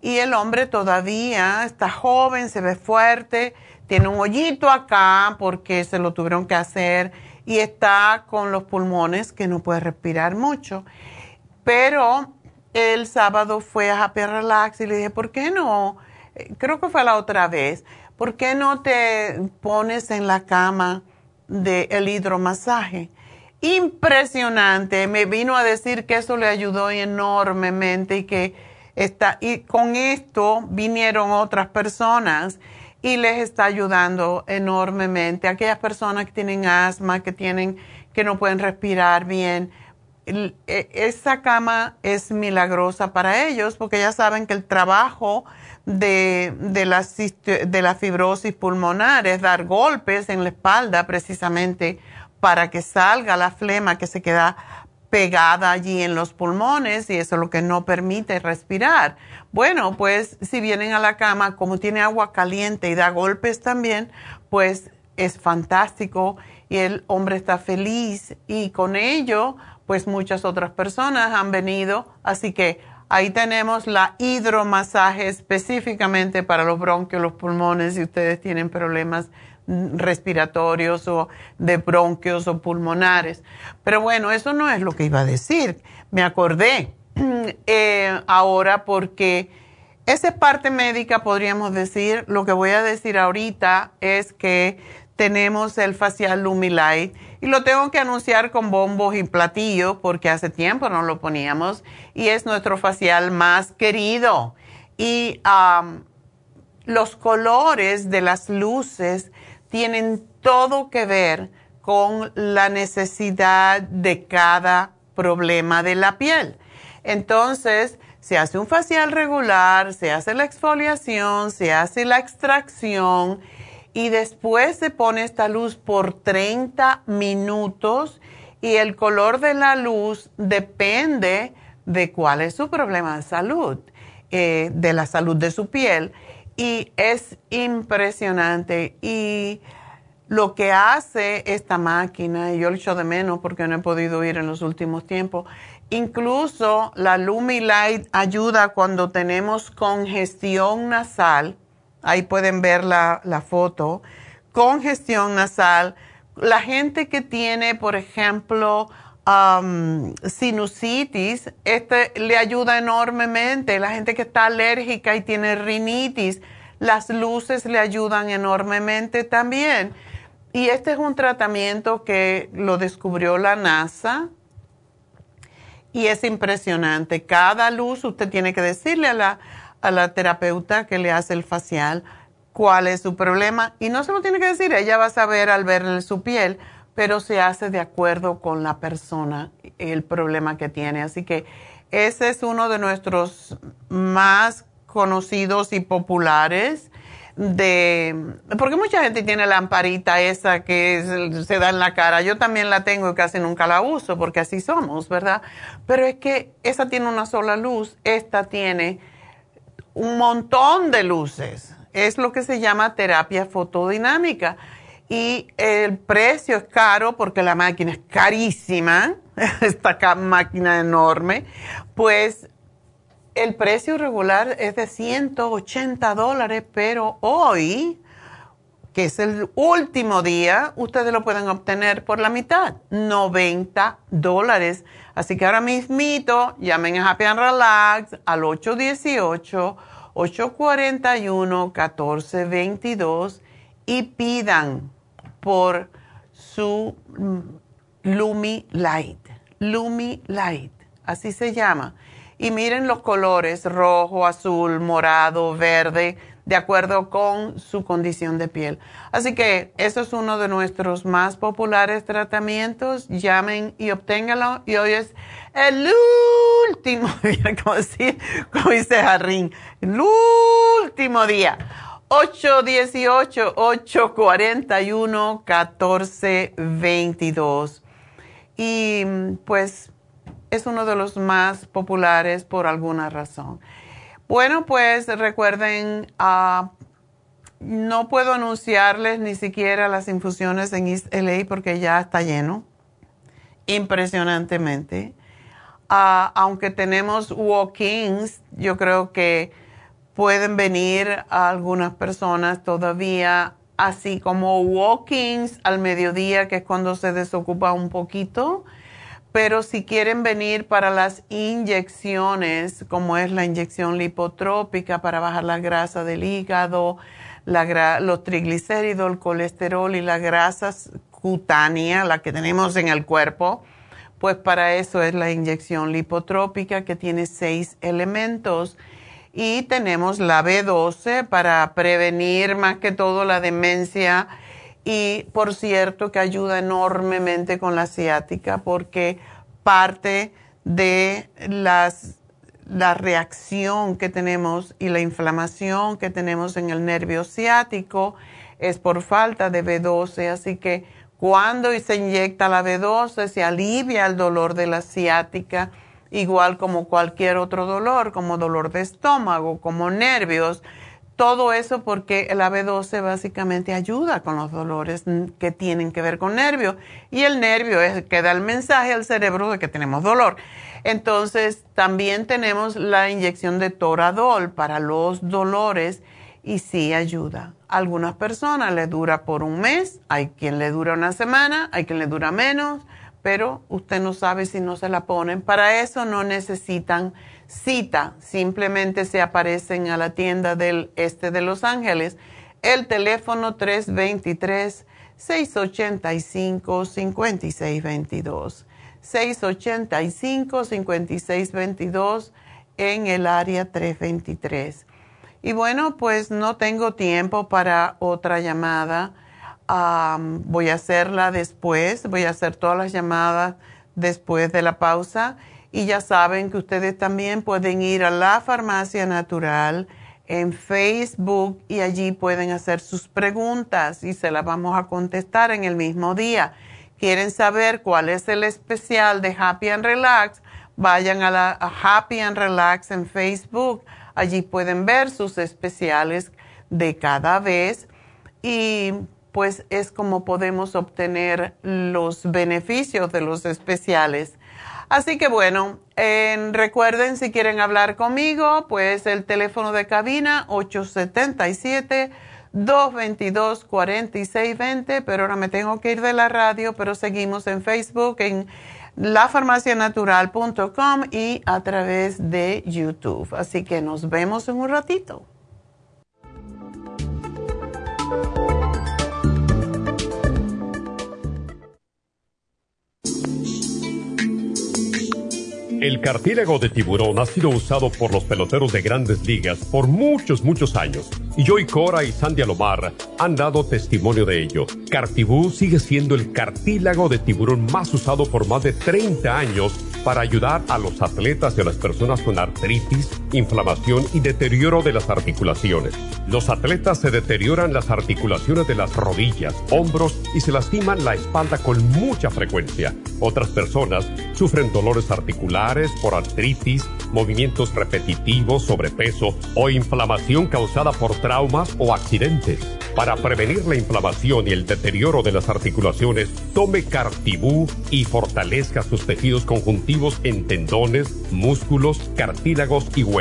Y el hombre todavía está joven, se ve fuerte, tiene un hoyito acá porque se lo tuvieron que hacer y está con los pulmones que no puede respirar mucho. Pero el sábado fue a Happy Relax y le dije, ¿por qué no? Creo que fue la otra vez, ¿por qué no te pones en la cama del hidromasaje? Impresionante, me vino a decir que eso le ayudó enormemente y que está, y con esto vinieron otras personas y les está ayudando enormemente. Aquellas personas que tienen asma, que tienen, que no pueden respirar bien, e, esa cama es milagrosa para ellos porque ya saben que el trabajo de, de, la, de la fibrosis pulmonar es dar golpes en la espalda precisamente para que salga la flema que se queda pegada allí en los pulmones y eso es lo que no permite respirar. Bueno, pues si vienen a la cama, como tiene agua caliente y da golpes también, pues es fantástico y el hombre está feliz y con ello, pues muchas otras personas han venido, así que Ahí tenemos la hidromasaje específicamente para los bronquios, los pulmones, si ustedes tienen problemas respiratorios o de bronquios o pulmonares. Pero bueno, eso no es lo que iba a decir. Me acordé eh, ahora porque esa es parte médica, podríamos decir. Lo que voy a decir ahorita es que tenemos el facial Lumilight y lo tengo que anunciar con bombos y platillos porque hace tiempo no lo poníamos y es nuestro facial más querido. Y los colores de las luces tienen todo que ver con la necesidad de cada problema de la piel. Entonces, se hace un facial regular, se hace la exfoliación, se hace la extracción y después se pone esta luz por 30 minutos y el color de la luz depende de cuál es su problema de salud, eh, de la salud de su piel. Y es impresionante. Y lo que hace esta máquina, yo lo echo de menos porque no he podido ir en los últimos tiempos, incluso la Lumilight ayuda cuando tenemos congestión nasal ahí pueden ver la, foto, congestión nasal, la gente que tiene, por ejemplo, sinusitis, este le ayuda enormemente. La gente que está alérgica y tiene rinitis, las luces le ayudan enormemente también. Y este es un tratamiento que lo descubrió la NASA y es impresionante. Cada luz usted tiene que decirle a la, a la terapeuta que le hace el facial cuál es su problema y no se lo tiene que decir, ella va a saber al verle su piel, pero se hace de acuerdo con la persona el problema que tiene. Así que ese es uno de nuestros más conocidos y populares de porque mucha gente tiene la lamparita esa que se da en la cara. Yo también la tengo y casi nunca la uso porque así somos, ¿verdad? Pero es que esa tiene una sola luz, esta tiene un montón de luces. Es lo que se llama terapia fotodinámica. Y el precio es caro porque la máquina es carísima, esta máquina enorme, pues el precio regular es de 180 dólares, pero hoy, que es el último día, ustedes lo pueden obtener por la mitad, 90 dólares. Así que ahora mismito, llamen a Happy and Relax al 818-841-1422 y pidan por su Lumi Light. Lumi Light, así se llama. Y miren los colores, rojo, azul, morado, verde, de acuerdo con su condición de piel. Así que eso es uno de nuestros más populares tratamientos. Llamen y obténganlo. Y hoy es el último día, como, como dice Jarrín, el último día. 818-841-1422. Y pues es uno de los más populares por alguna razón. Bueno, pues recuerden, ah, no puedo anunciarles ni siquiera las infusiones en East LA porque ya está lleno, impresionantemente. Ah, aunque tenemos walk-ins, yo creo que pueden venir algunas personas todavía, así como walk-ins al mediodía, que es cuando se desocupa un poquito. Pero si quieren venir para las inyecciones, como es la inyección lipotrópica para bajar la grasa del hígado, los triglicéridos, el colesterol y la grasa cutánea, la que tenemos en el cuerpo, pues para eso es la inyección lipotrópica que tiene seis elementos. Y tenemos la B12 para prevenir más que todo la demencia y por cierto que ayuda enormemente con la ciática porque parte de las, la reacción que tenemos y la inflamación que tenemos en el nervio ciático es por falta de B12, así que cuando se inyecta la B12 se alivia el dolor de la ciática igual como cualquier otro dolor, como dolor de estómago, como nervios. Todo eso porque el AB12 básicamente ayuda con los dolores que tienen que ver con nervios. Y el nervio es que da el mensaje al cerebro de que tenemos dolor. Entonces, también tenemos la inyección de Toradol para los dolores y sí ayuda. A algunas personas le dura por un mes, hay quien le dura una semana, hay quien le dura menos pero usted no sabe si no se la ponen. Para eso no necesitan cita, simplemente se aparecen a la tienda del este de Los Ángeles. El teléfono 323-685-5622. 685-5622 en el área 323. Y bueno, pues no tengo tiempo para otra llamada voy a hacerla después, voy a hacer todas las llamadas después de la pausa. Y ya saben que ustedes también pueden ir a la farmacia natural en Facebook y allí pueden hacer sus preguntas y se las vamos a contestar en el mismo día. ¿Quieren saber cuál es el especial de Happy and Relax? Vayan a la Happy and Relax en Facebook. Allí pueden ver sus especiales de cada vez y pues es como podemos obtener los beneficios de los especiales. Así que bueno, recuerden si quieren hablar conmigo, pues el teléfono de cabina 877-222-4620, pero ahora me tengo que ir de la radio, pero seguimos en Facebook, en lafarmacianatural.com y a través de YouTube. Así que nos vemos en un ratito. El cartílago de tiburón ha sido usado por los peloteros de grandes ligas por muchos, muchos años. Y Joy Cora y Sandy Alomar han dado testimonio de ello. Cartibú sigue siendo el cartílago de tiburón más usado por más de 30 años para ayudar a los atletas y a las personas con artritis, inflamación y deterioro de las articulaciones. Los atletas se deterioran las articulaciones de las rodillas, hombros y se lastiman la espalda con mucha frecuencia. Otras personas sufren dolores articulares por artritis, movimientos repetitivos, sobrepeso o inflamación causada por traumas o accidentes. Para prevenir la inflamación y el deterioro de las articulaciones, tome Cartibú y fortalezca sus tejidos conjuntivos en tendones, músculos, cartílagos y huesos.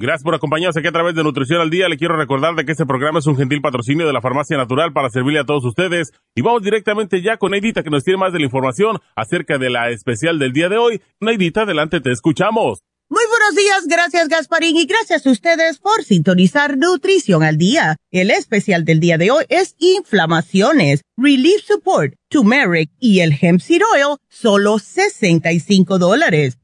Gracias por acompañarnos aquí a través de Nutrición al Día. Le quiero recordar de que este programa es un gentil patrocinio de la Farmacia Natural para servirle a todos ustedes. Y vamos directamente ya con Neidita que nos tiene más de la información acerca de la especial del día de hoy. Neidita, adelante, te escuchamos. Muy buenos días, gracias Gasparín y gracias a ustedes por sintonizar Nutrición al Día. El especial del día de hoy es inflamaciones, Relief Support, Turmeric y el Hemp Seed Oil, solo 65 dólares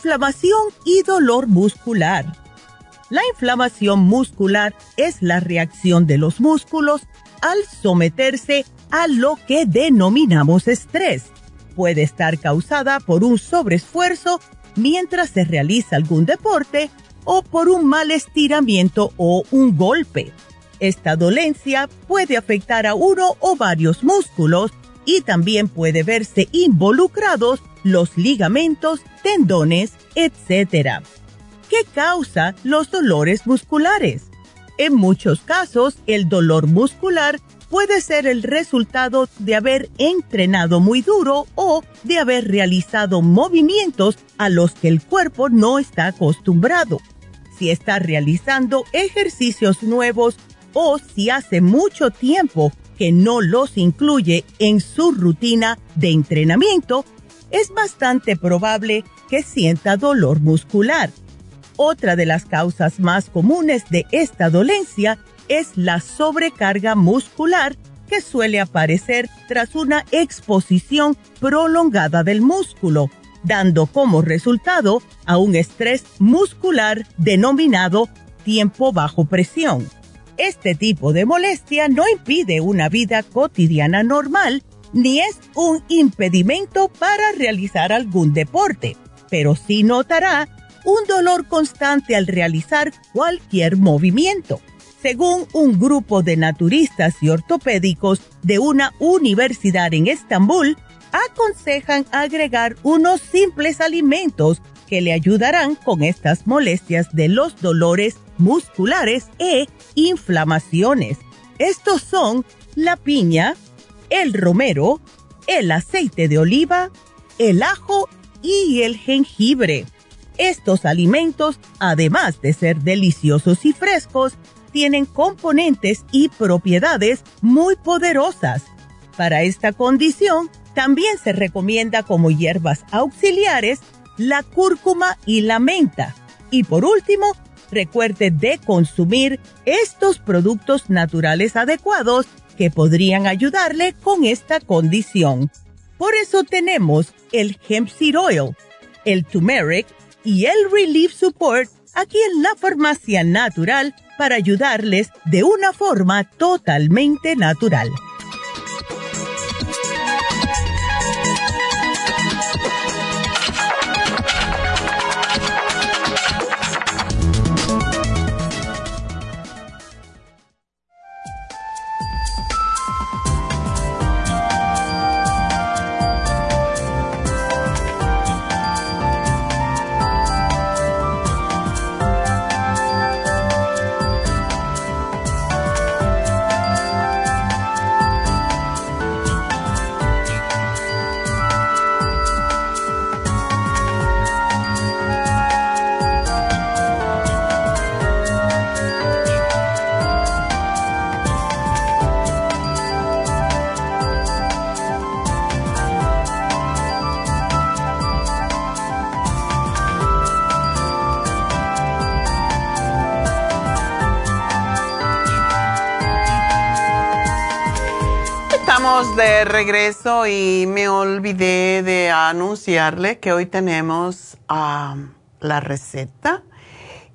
Inflamación y dolor muscular. La inflamación muscular es la reacción de los músculos al someterse a lo que denominamos estrés. Puede estar causada por un sobreesfuerzo mientras se realiza algún deporte o por un mal estiramiento o un golpe. Esta dolencia puede afectar a uno o varios músculos y también puede verse involucrados los ligamentos, tendones, etc. ¿Qué causa los dolores musculares? En muchos casos, el dolor muscular puede ser el resultado de haber entrenado muy duro o de haber realizado movimientos a los que el cuerpo no está acostumbrado. Si está realizando ejercicios nuevos o si hace mucho tiempo que no los incluye en su rutina de entrenamiento, es bastante probable que sienta dolor muscular. Otra de las causas más comunes de esta dolencia es la sobrecarga muscular que suele aparecer tras una exposición prolongada del músculo, dando como resultado a un estrés muscular denominado tiempo bajo presión. Este tipo de molestia no impide una vida cotidiana normal ni es un impedimento para realizar algún deporte, pero sí notará un dolor constante al realizar cualquier movimiento. Según un grupo de naturistas y ortopédicos de una universidad en Estambul, aconsejan agregar unos simples alimentos que le ayudarán con estas molestias de los dolores musculares e inflamaciones Estos son la piña, el romero, el aceite de oliva, el ajo y el jengibre. Estos alimentos, además de ser deliciosos y frescos, tienen componentes y propiedades muy poderosas. Para esta condición, también se recomienda como hierbas auxiliares la cúrcuma y la menta. Y por último, recuerde de consumir estos productos naturales adecuados que podrían ayudarle con esta condición. Por eso tenemos el hemp seed oil, el turmeric y el relief support aquí en la farmacia natural para ayudarles de una forma totalmente natural. Regreso y me olvidé de anunciarle que hoy tenemos la receta.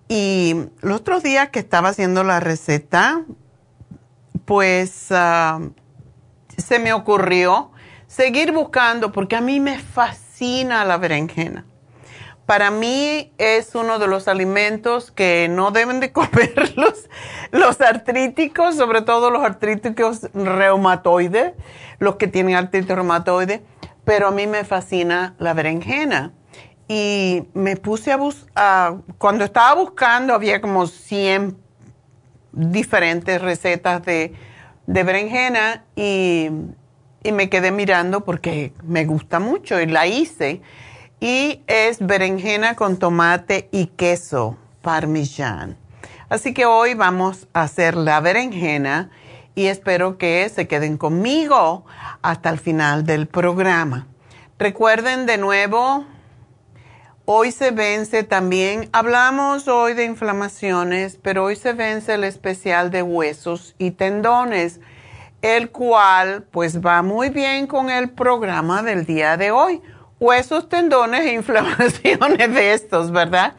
Y los otros días que estaba haciendo la receta, pues se me ocurrió seguir buscando, porque a mí me fascina la berenjena. Para mí es uno de los alimentos que no deben de comer los, artríticos, sobre todo los artríticos reumatoides, los que tienen artritis reumatoide, pero a mí me fascina la berenjena. Y me puse a buscar, cuando estaba buscando había como 100 diferentes recetas de, de berenjena y, y me quedé mirando porque me gusta mucho y la hice y es berenjena con tomate y queso parmesano. Así que hoy vamos a hacer la berenjena y espero que se queden conmigo hasta el final del programa. Recuerden de nuevo, hoy se vence también, hablamos hoy de inflamaciones, pero hoy se vence el especial de huesos y tendones, el cual pues va muy bien con el programa del día de hoy huesos, tendones e inflamaciones de estos, ¿verdad?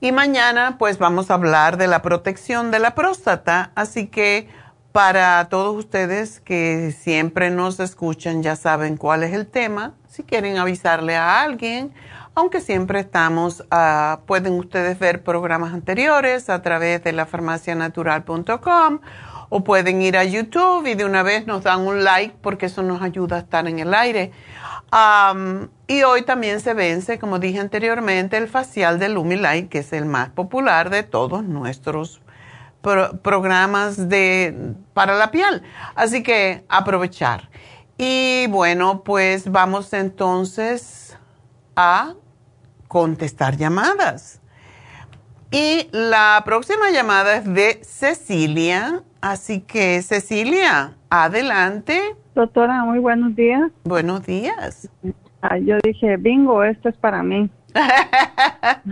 y mañana pues vamos a hablar de la protección de la próstata, así que para todos ustedes que siempre nos escuchan ya saben cuál es el tema, si quieren avisarle a alguien, aunque siempre estamos, ah, pueden ustedes ver programas anteriores a través de la farmacianatural.com o pueden ir a YouTube y de una vez nos dan un like porque eso nos ayuda a estar en el aire. y hoy también se vence, como dije anteriormente, el facial de Lumilight, que es el más popular de todos nuestros programas de, para la piel. Así que aprovechar. Y bueno, pues vamos entonces a contestar llamadas. Y la próxima llamada es de Cecilia. Así que, Cecilia, adelante. Doctora, muy buenos días. Buenos días. Ah, yo dije, bingo, esto es para mí.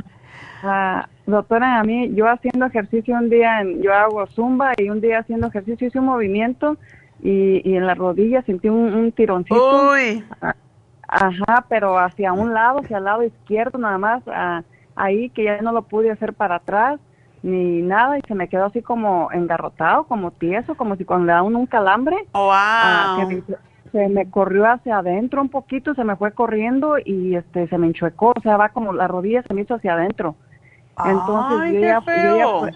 Ah, doctora, a mí, yo haciendo ejercicio un día, yo hago zumba y un día haciendo ejercicio hice un movimiento y, y en la rodilla sentí un, tironcito. Uy. Ah, ajá, pero hacia un lado, hacia el lado izquierdo nada más, ahí que ya no lo pude hacer para atrás ni nada y se me quedó así como engarrotado, como tieso, como si cuando le da un calambre. Oh, wow. se me corrió hacia adentro un poquito, se me fue corriendo y este se me enchuecó, o sea, va como la rodilla se me hizo hacia adentro. Entonces Ay, yo, ya, feo.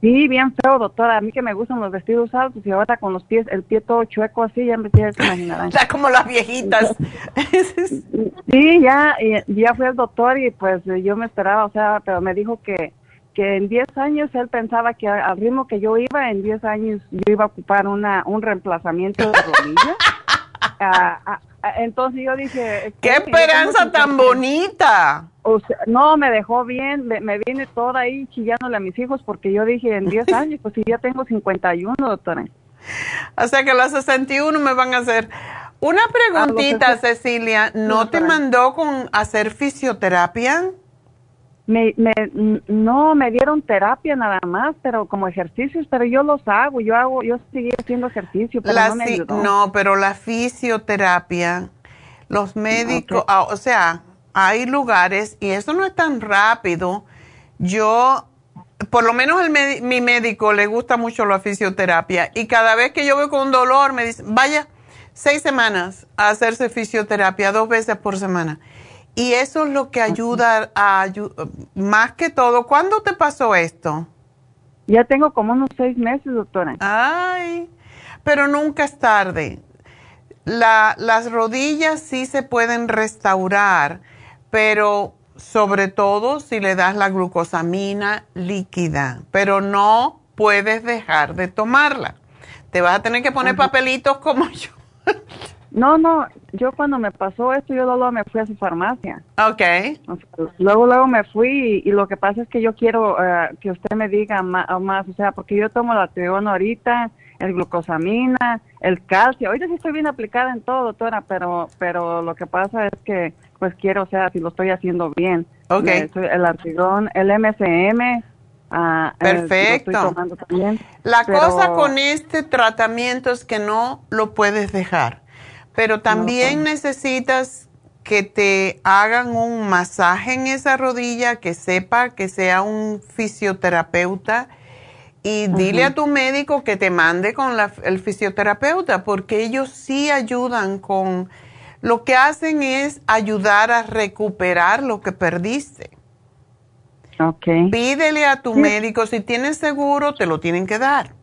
sí, bien feo, doctora. A mí que me gustan los vestidos altos y ahora con los pies, el pie todo chueco así, ya me tienes que imaginar. Ya como las viejitas. sí, ya, ya fui al doctor y pues yo me esperaba, o sea, pero me dijo que que en 10 años él pensaba que al ritmo que yo iba, en 10 años yo iba a ocupar una, un reemplazamiento de rodilla. Ah, ah, ah, entonces yo dije... ¡Qué esperanza tan bonita! O sea, no, me dejó bien, me, me vine toda ahí chillándole a mis hijos porque yo dije en 10 años, pues si ya tengo 51, doctora. O sea que los 61 me van a hacer... Una preguntita, Cecilia, ¿no te mandó con hacer fisioterapia? Me, me, no, me dieron terapia nada más, pero como ejercicios, pero yo los hago, yo hago, yo seguí haciendo ejercicio, pero no me No, pero la fisioterapia, los médicos, ah, o sea, hay lugares, y eso no es tan rápido, yo, por lo menos el mi médico le gusta mucho la fisioterapia, y cada vez que yo veo con dolor me dice, vaya seis semanas a hacerse fisioterapia dos veces por semana. Y eso es lo que ayuda a, más que todo. ¿Cuándo te pasó esto? Ya tengo como unos seis meses, doctora. Ay, pero nunca es tarde. La, las rodillas sí se pueden restaurar, pero sobre todo si le das la glucosamina líquida, pero no puedes dejar de tomarla. Te vas a tener que poner papelitos como yo. No, no, yo cuando me pasó esto, yo luego me fui a su farmacia. Ok. luego, luego me fui y, lo que pasa es que yo quiero eh, que usted me diga más, más, o sea, porque yo tomo la teona ahorita, el glucosamina, el calcio. Ahorita sí estoy bien aplicada en todo, doctora, pero, pero lo que pasa es que, pues quiero, o sea, si lo estoy haciendo bien. Ok. el artigón, el MCM, Ah, Perfecto. la cosa con este tratamiento es que no lo puedes dejar, pero también necesitas que te hagan un masaje en esa rodilla, que sepa que sea un fisioterapeuta y dile a tu médico que te mande con el fisioterapeuta, porque ellos sí ayudan con, lo que hacen es ayudar a recuperar lo que perdiste. Okay. Pídele a tu médico, si tienes seguro, te lo tienen que dar.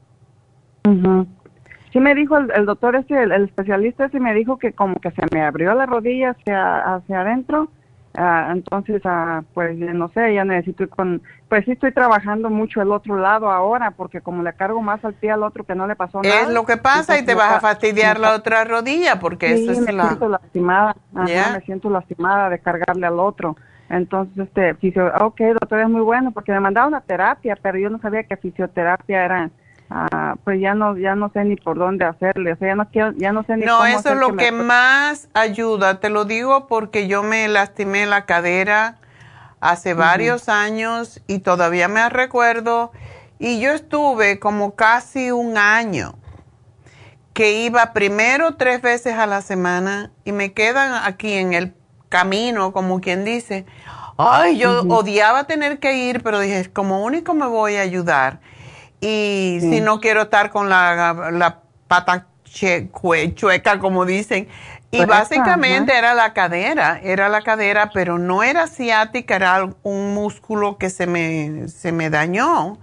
Sí me dijo el, doctor este, el, especialista ese me dijo que como que se me abrió la rodilla hacia, hacia adentro, ah, entonces ah, pues no sé, ya necesito ir con, pues sí estoy trabajando mucho el otro lado ahora porque como le cargo más al pie al otro que no le pasó nada. Es lo que pasa y te vas a fastidiar la otra rodilla porque eso es me siento lastimada, me siento lastimada de cargarle al otro. Entonces, este, fisio, ok, doctor, es muy bueno porque me mandaba una terapia, pero yo no sabía que fisioterapia era, ah, pues ya no, ya no sé ni por dónde hacerle, o sea, ya no quiero, ya no sé ni No, eso es lo que, más ayuda, te lo digo porque yo me lastimé la cadera hace varios años y todavía me recuerdo y yo estuve como casi un año que iba primero tres veces a la semana y me quedan aquí en el camino, como quien dice. Ay, yo odiaba tener que ir, pero dije, como único me voy a ayudar. Y si no quiero estar con la, la pata chueca, como dicen. Y pues básicamente era la cadera, era la cadera, pero no era ciática, era un músculo que se me, se me dañó.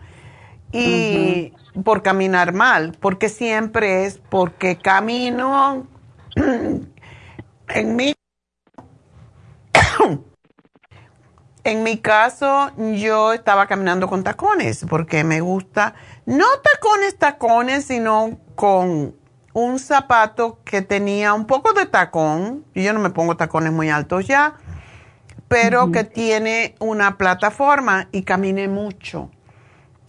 Y por caminar mal, porque siempre es porque camino en mi en mi caso, yo estaba caminando con tacones porque me gusta, no tacones, tacones, sino con un zapato que tenía un poco de tacón. Yo no me pongo tacones muy altos ya, pero que tiene una plataforma y caminé mucho.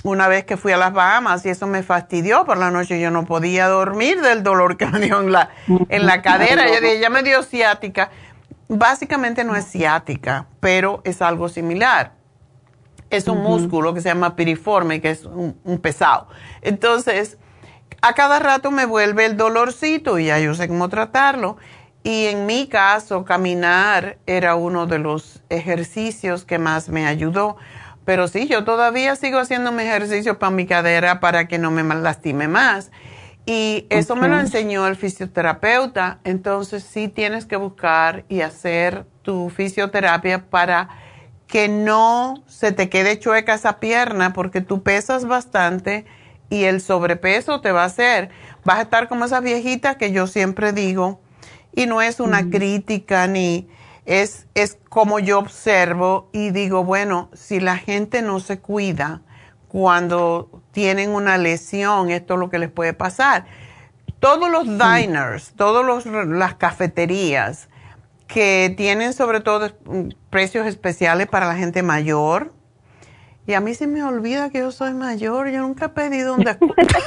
Una vez que fui a las Bahamas y eso me fastidió por la noche, yo no podía dormir del dolor que me dio en la, en la cadera. Yo dije, ya me dio ciática básicamente no es ciática, pero es algo similar. Es un músculo que se llama piriforme, que es un, pesado. Entonces, a cada rato me vuelve el dolorcito y ya yo sé cómo tratarlo. Y en mi caso, caminar era uno de los ejercicios que más me ayudó. Pero sí, yo todavía sigo haciendo mi ejercicio para mi cadera para que no me lastime más. Y eso me lo enseñó el fisioterapeuta. Entonces sí tienes que buscar y hacer tu fisioterapia para que no se te quede chueca esa pierna porque tú pesas bastante y el sobrepeso te va a hacer. Vas a estar como esa viejita que yo siempre digo y no es una crítica ni es, es como yo observo y digo, bueno, si la gente no se cuida cuando tienen una lesión, esto es lo que les puede pasar. Todos los diners, todas las cafeterías que tienen sobre todo precios especiales para la gente mayor, y a mí se me olvida que yo soy mayor, yo nunca he pedido un descuento.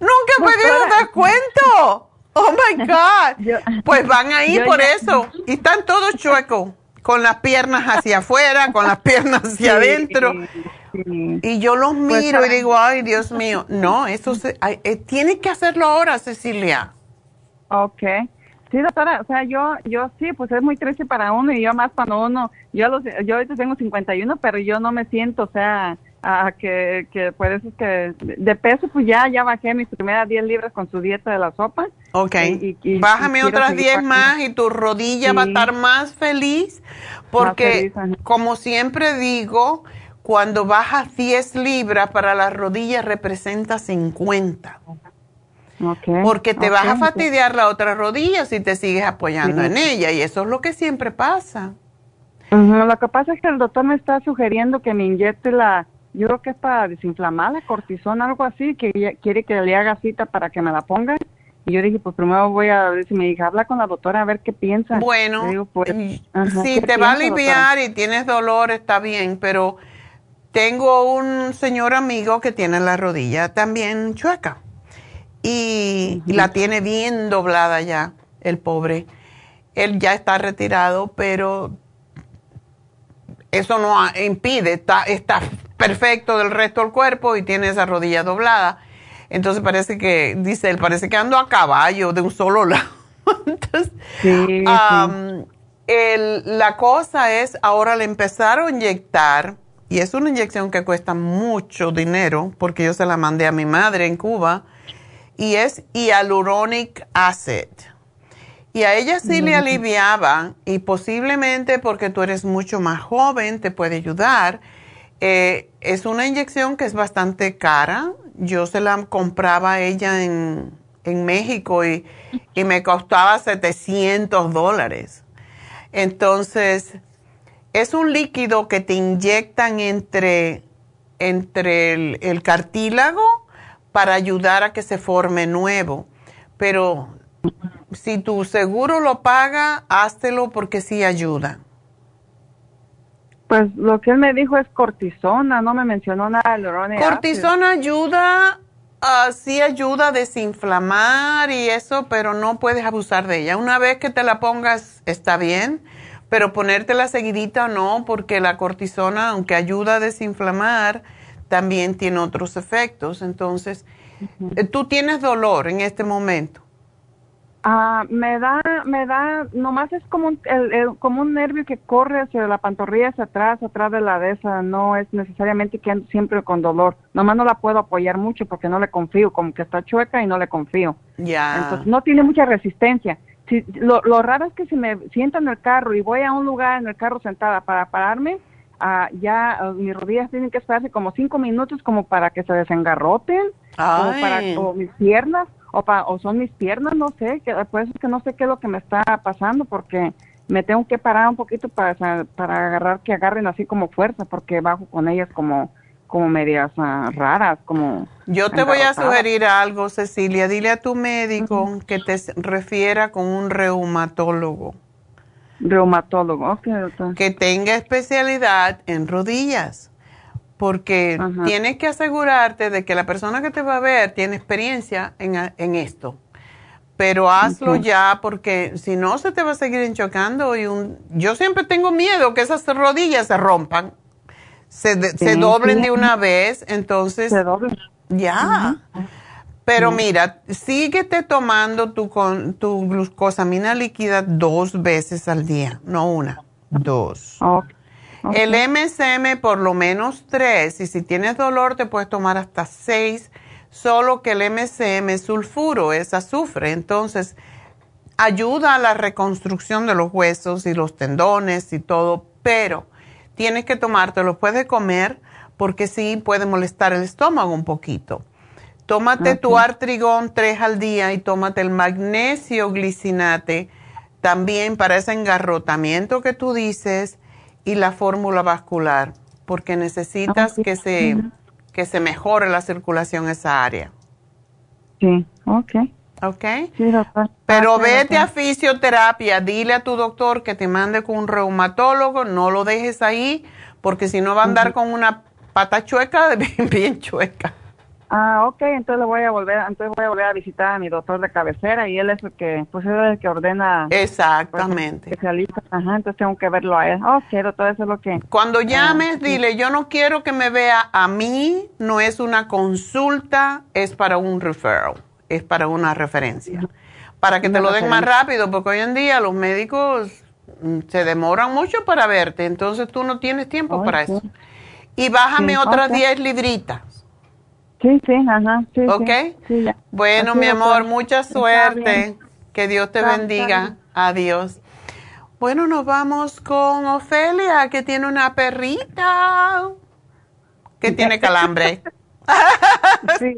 nunca he pedido un descuento. Oh my God. pues van ahí por eso. Y están todos chuecos, con las piernas hacia afuera, con las piernas hacia adentro. Y yo los pues, miro y digo, ay, Dios mío. No, eso se, eh, tiene que hacerlo ahora, Cecilia. Ok. Sí, doctora, o sea, yo, yo sí, pues es muy triste para uno y yo más cuando uno, yo los, yo ahorita tengo 51, pero yo no me siento, o sea, a que, que por eso es que de peso pues ya, ya bajé mis primeras 10 libras con su dieta de la sopa. Ok, bájame otras 10 más y tu rodilla va a estar más feliz porque como siempre digo, cuando bajas 10 libras para las rodillas representa 50. Porque te vas a fastidiar la otra rodilla si te sigues apoyando en ella y eso es lo que siempre pasa. Lo que pasa es que el doctor me está sugiriendo que me inyecte la, yo creo que es para desinflamar la cortisona, algo así, que quiere que le haga cita para que me la ponga. Y yo dije, pues primero voy a ver si me dije, habla con la doctora a ver qué piensa. Bueno, pues, si te va a aliviar y tienes dolor, está bien, pero tengo un señor amigo que tiene la rodilla también chueca y la tiene bien doblada ya, el pobre. Él ya está retirado, pero eso no impide, está, está perfecto del resto del cuerpo y tiene esa rodilla doblada. Entonces parece que, dice él, parece que ando a caballo de un solo lado. Entonces, la cosa es, ahora le empezaron a inyectar, y es una inyección que cuesta mucho dinero, porque yo se la mandé a mi madre en Cuba, y es hyaluronic acid. Y a ella sí le aliviaba y posiblemente porque tú eres mucho más joven te puede ayudar. Eh, es una inyección que es bastante cara. Yo se la compraba a ella en, México y, me costaba 700 dólares. Entonces, es un líquido que te inyectan entre, entre el cartílago para ayudar a que se forme nuevo. Pero si tu seguro lo paga, háztelo porque sí ayuda. Pues lo que él me dijo es cortisona, no me mencionó nada de Cortisona ayuda, uh, sí ayuda a desinflamar y eso, pero no puedes abusar de ella. Una vez que te la pongas está bien, pero ponértela seguidita no, porque la cortisona, aunque ayuda a desinflamar, también tiene otros efectos. Entonces, eh, ¿tú tienes dolor en este momento? Ah, me da, me da, nomás es como un, como un nervio que corre hacia la pantorrilla, hacia atrás, atrás de la de esa, no es necesariamente que ando siempre con dolor. Nomás no la puedo apoyar mucho porque no le confío, como que está chueca y no le confío. Ya. Entonces no tiene mucha resistencia. Si, lo, lo raro es que si me siento en el carro y voy a un lugar en el carro sentada para pararme, Ah, ya uh, mis rodillas tienen que esperarse como cinco minutos como para que se desengarroten o, para, mis piernas o, o son mis piernas, no sé, que, por eso es que no sé qué es lo que me está pasando porque me tengo que parar un poquito para, para agarrar que agarren así como fuerza porque bajo con ellas como como medias uh, raras, como... Yo te voy a sugerir algo, Cecilia. Dile a tu médico que te refiera con un reumatólogo. Reumatólogo, ok, doctor. Que tenga especialidad en rodillas, porque tienes que asegurarte de que la persona que te va a ver tiene experiencia en, esto. Pero hazlo ya porque si no se te va a seguir enchocando y un... Yo siempre tengo miedo que esas rodillas se rompan, se, doblen de una vez, entonces... Se doblen. Ya. Pero mira, síguete tomando tu, tu glucosamina líquida dos veces al día, no una, dos. El MSM por lo menos tres, y si tienes dolor te puedes tomar hasta seis, solo que el MSM es sulfuro, es azufre, entonces ayuda a la reconstrucción de los huesos y los tendones y todo, pero tienes que tomártelo, puedes comer porque sí puede molestar el estómago un poquito. Tómate tu artrigón tres al día y tómate el magnesio glicinate también para ese engarrotamiento que tú dices y la fórmula vascular, porque necesitas que se, que se mejore la circulación en esa área. Sí, ok. Ok. Sí, doctor. Pero vete a fisioterapia, dile a tu doctor que te mande con un reumatólogo, no lo dejes ahí, porque si no va a andar con una pata chueca, bien, bien chueca. Ah, ok, entonces voy a volver, entonces voy a volver a visitar a mi doctor de cabecera y él es el que, pues es el que ordena. Exactamente. especialista, ajá, entonces tengo que verlo a él. Quiero todo eso es lo que. Cuando ah, llames, dile, yo no quiero que me vea a mí, no es una consulta, es para un referral, es para una referencia. Para que te lo den más rápido, porque hoy en día los médicos mm, se demoran mucho para verte, entonces tú no tienes tiempo para eso. Y bájame otras 10 libritas. Sí, sí, ajá. Sí, ¿Ok? Sí, bueno, mi amor, mucha suerte. Que Dios te bendiga. Adiós. Bueno, nos vamos con Ofelia, que tiene una perrita que tiene calambre. sí,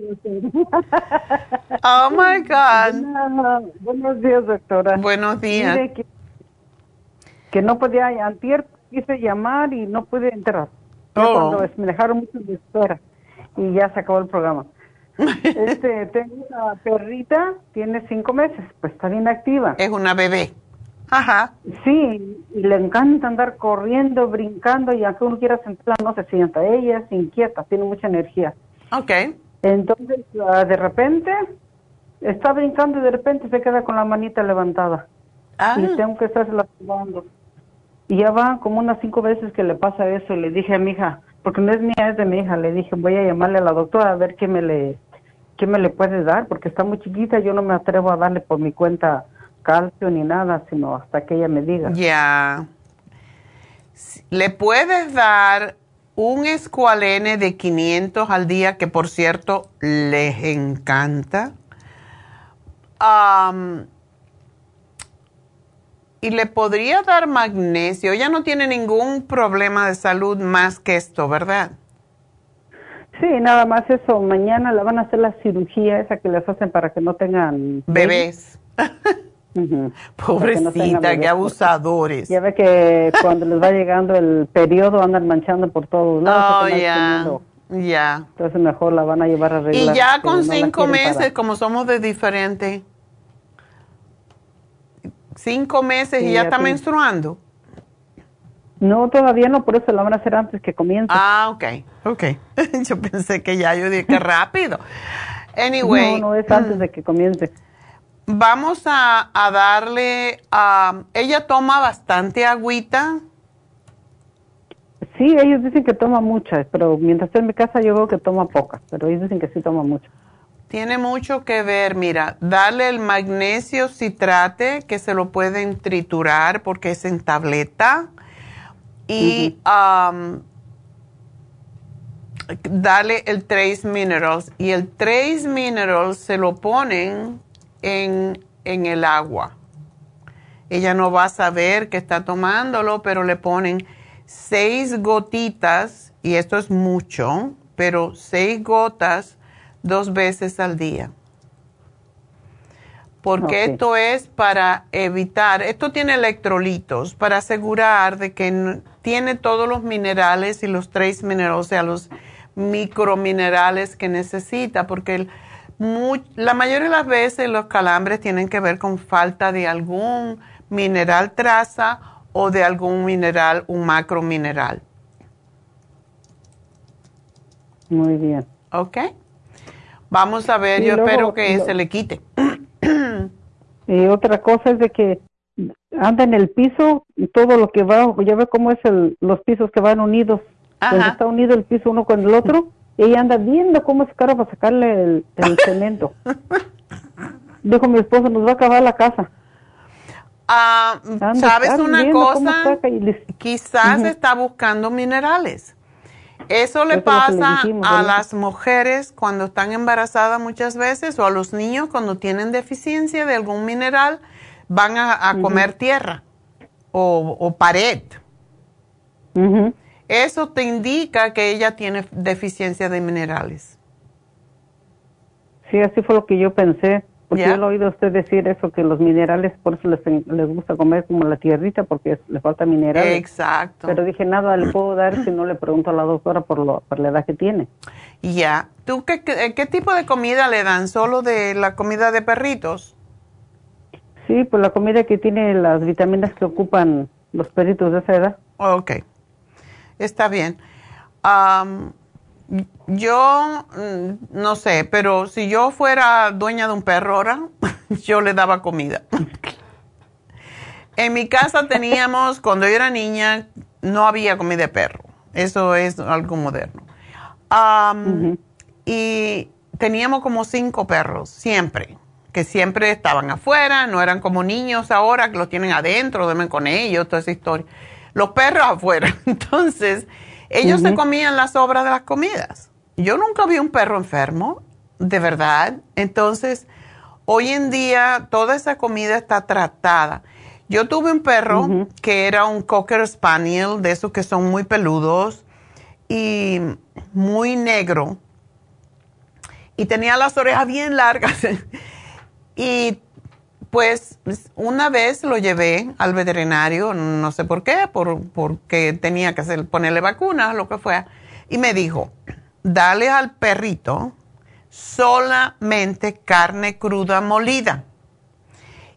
oh my God. buenos días, doctora. Buenos días. que, no podía, antier quise llamar y no pude entrar. Oh. Cuando me dejaron mucho de espera y ya se acabó el programa. Este, tengo una perrita, tiene cinco meses, pues está bien activa. Es una bebé. Ajá. Sí, y le encanta andar corriendo, brincando, y aunque uno quiera sentarla, no se sienta. Ella es inquieta, tiene mucha energía. Ok. Entonces, ah, de repente, está brincando y de repente se queda con la manita levantada. Ah. Y tengo que estarse lastimando. Y ya va como unas cinco veces que le pasa eso. Y le dije a mi hija, porque no es mía, es de mi hija. Le dije, voy a llamarle a la doctora a ver qué me le, qué me le puede dar, porque está muy chiquita, yo no me atrevo a darle por mi cuenta calcio ni nada, sino hasta que ella me diga. Ya. Le puedes dar un escualene de 500 al día, que por cierto les encanta y le podría dar magnesio. Ella no tiene ningún problema de salud más que esto, ¿verdad? Sí, nada más eso. Mañana le van a hacer la cirugía esa que les hacen para que no tengan bebés. Pobrecita, qué abusadores. Ya ve que cuando les va llegando el periodo andan manchando por todos lados. Oh, ya. Ya. Entonces mejor la van a llevar a arreglar. Y ya con cinco meses, como somos de diferente, Cinco meses y ya está menstruando. No, todavía no, por eso lo van a hacer antes que comience. Ah, ok, ok. yo pensé que ya, yo dije que rápido. Anyway. No, no es antes de que comience. Vamos a, darle, a, ella toma bastante agüita. Sí, ellos dicen que toma mucha, pero mientras estoy en mi casa yo veo que toma poca, pero ellos dicen que sí toma mucho. Tiene mucho que ver, mira, dale el magnesio citrate que se lo pueden triturar porque es en tableta y dale el Trace Minerals y el Trace Minerals se lo ponen en, en el agua. Ella no va a saber que está tomándolo, pero le ponen seis gotitas, y esto es mucho, pero seis gotas dos veces al día. Porque esto es para evitar, esto tiene electrolitos, para asegurar de que tiene todos los minerales y los tres minerales, o sea, los microminerales que necesita, porque la mayoría de las veces los calambres tienen que ver con falta de algún mineral traza o de algún mineral, un macromineral. Muy bien. ¿Ok? Vamos a ver, yo espero que se le quite. Y otra cosa es de que anda en el piso y todo lo que va, ya ve cómo es el, los pisos que van unidos. Cuando está unido el piso uno con el otro, ella anda viendo cómo es cara para sacarle el, cemento. Dijo mi esposo, nos va a acabar la casa. Ah, ¿Sabes una cosa? Quizás está buscando minerales. Eso le pasa a las mujeres cuando están embarazadas muchas veces o a los niños cuando tienen deficiencia de algún mineral, van a, comer tierra o, pared. Eso te indica que ella tiene deficiencia de minerales. Sí, así fue lo que yo pensé. Porque yo he oído a usted decir eso, que los minerales, por eso les, les gusta comer como la tierrita, porque le falta minerales. Exacto. Pero dije, nada le puedo dar si no le pregunto a la doctora por, lo, por la edad que tiene. Ya. ¿Tú qué, qué, tipo de comida le dan? ¿Solo de la comida de perritos? Sí, pues la comida que tiene las vitaminas que ocupan los perritos de esa edad. Ok. Está bien. yo mm, no sé, pero si yo fuera dueña de un perro ahora, yo le daba comida. en mi casa teníamos, cuando yo era niña, no había comida de perro. Eso es algo moderno. Y teníamos como cinco perros, siempre, que siempre estaban afuera, no eran como niños ahora que los tienen adentro, duermen con ellos, toda esa historia. Los perros afuera. Entonces, ellos se comían las sobras de las comidas. Yo nunca vi un perro enfermo, de verdad. Entonces, hoy en día toda esa comida está tratada. Yo tuve un perro que era un Cocker Spaniel, de esos que son muy peludos y muy negro. Y tenía las orejas bien largas. y pues una vez lo llevé al veterinario, no sé por qué, por, porque tenía que hacer, ponerle vacunas, lo que fue, y me dijo, dale al perrito solamente carne cruda molida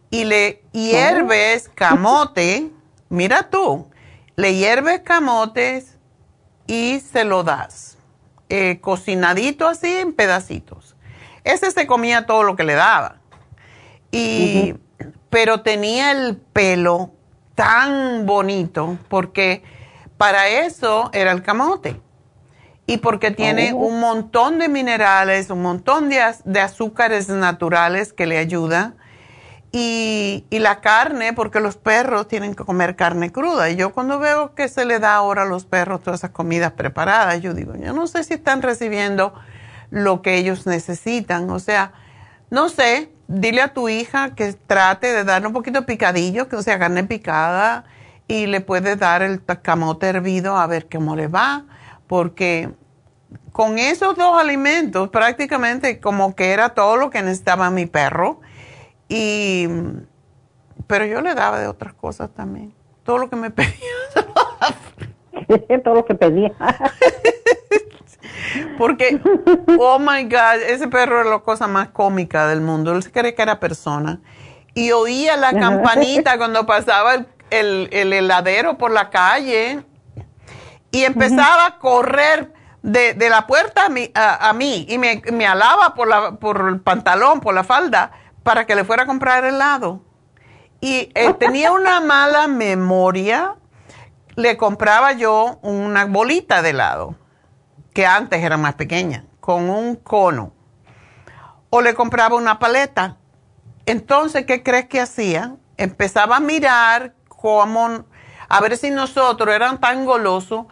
y le hierves camote, mira tú, le hierves camotes y se lo das, eh, cocinadito así en pedacitos. Ese se comía todo lo que le daba y, Pero tenía el pelo tan bonito porque para eso era el camote. Y porque tiene oh. un montón de minerales, un montón de, de azúcares naturales que le ayudan. Y, y, la carne, porque los perros tienen que comer carne cruda. Y yo cuando veo que se le da ahora a los perros todas esas comidas preparadas, yo digo, yo no sé si están recibiendo lo que ellos necesitan. O sea, no sé, dile a tu hija que trate de darle un poquito de picadillo, que sea carne picada, y le puedes dar el camote hervido a ver cómo le va, porque con esos dos alimentos prácticamente como que era todo lo que necesitaba mi perro, y, pero yo le daba de otras cosas también, todo lo que me pedía. todo lo que pedía. Porque, oh my God, ese perro era la cosa más cómica del mundo. Él se cree que era persona. Y oía la campanita cuando pasaba el, heladero por la calle. Y empezaba a correr de, la puerta a mí, a, mí y me, me, alaba por, la, por el pantalón, por la falda, para que le fuera a comprar helado. Y eh, tenía una mala memoria. Le compraba yo una bolita de helado que antes era más pequeña, con un cono. O le compraba una paleta. Entonces, ¿qué crees que hacía? Empezaba a mirar cómo, a ver si nosotros eran tan golosos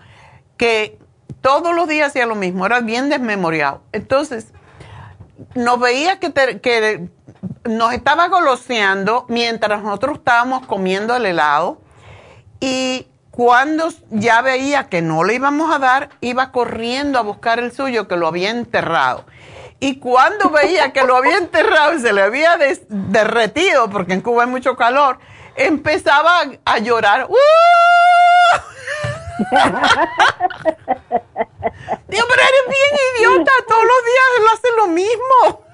que todos los días hacía lo mismo, era bien desmemoriado. Entonces, nos veía que, que nos estaba goloseando mientras nosotros estábamos comiendo el helado y cuando ya veía que no le íbamos a dar, iba corriendo a buscar el suyo que lo había enterrado. Y cuando veía que lo había enterrado y se le había derretido, porque en Cuba hay mucho calor, empezaba a llorar. ¡Uh! Dios, pero eres bien idiota, todos los días él hace lo mismo.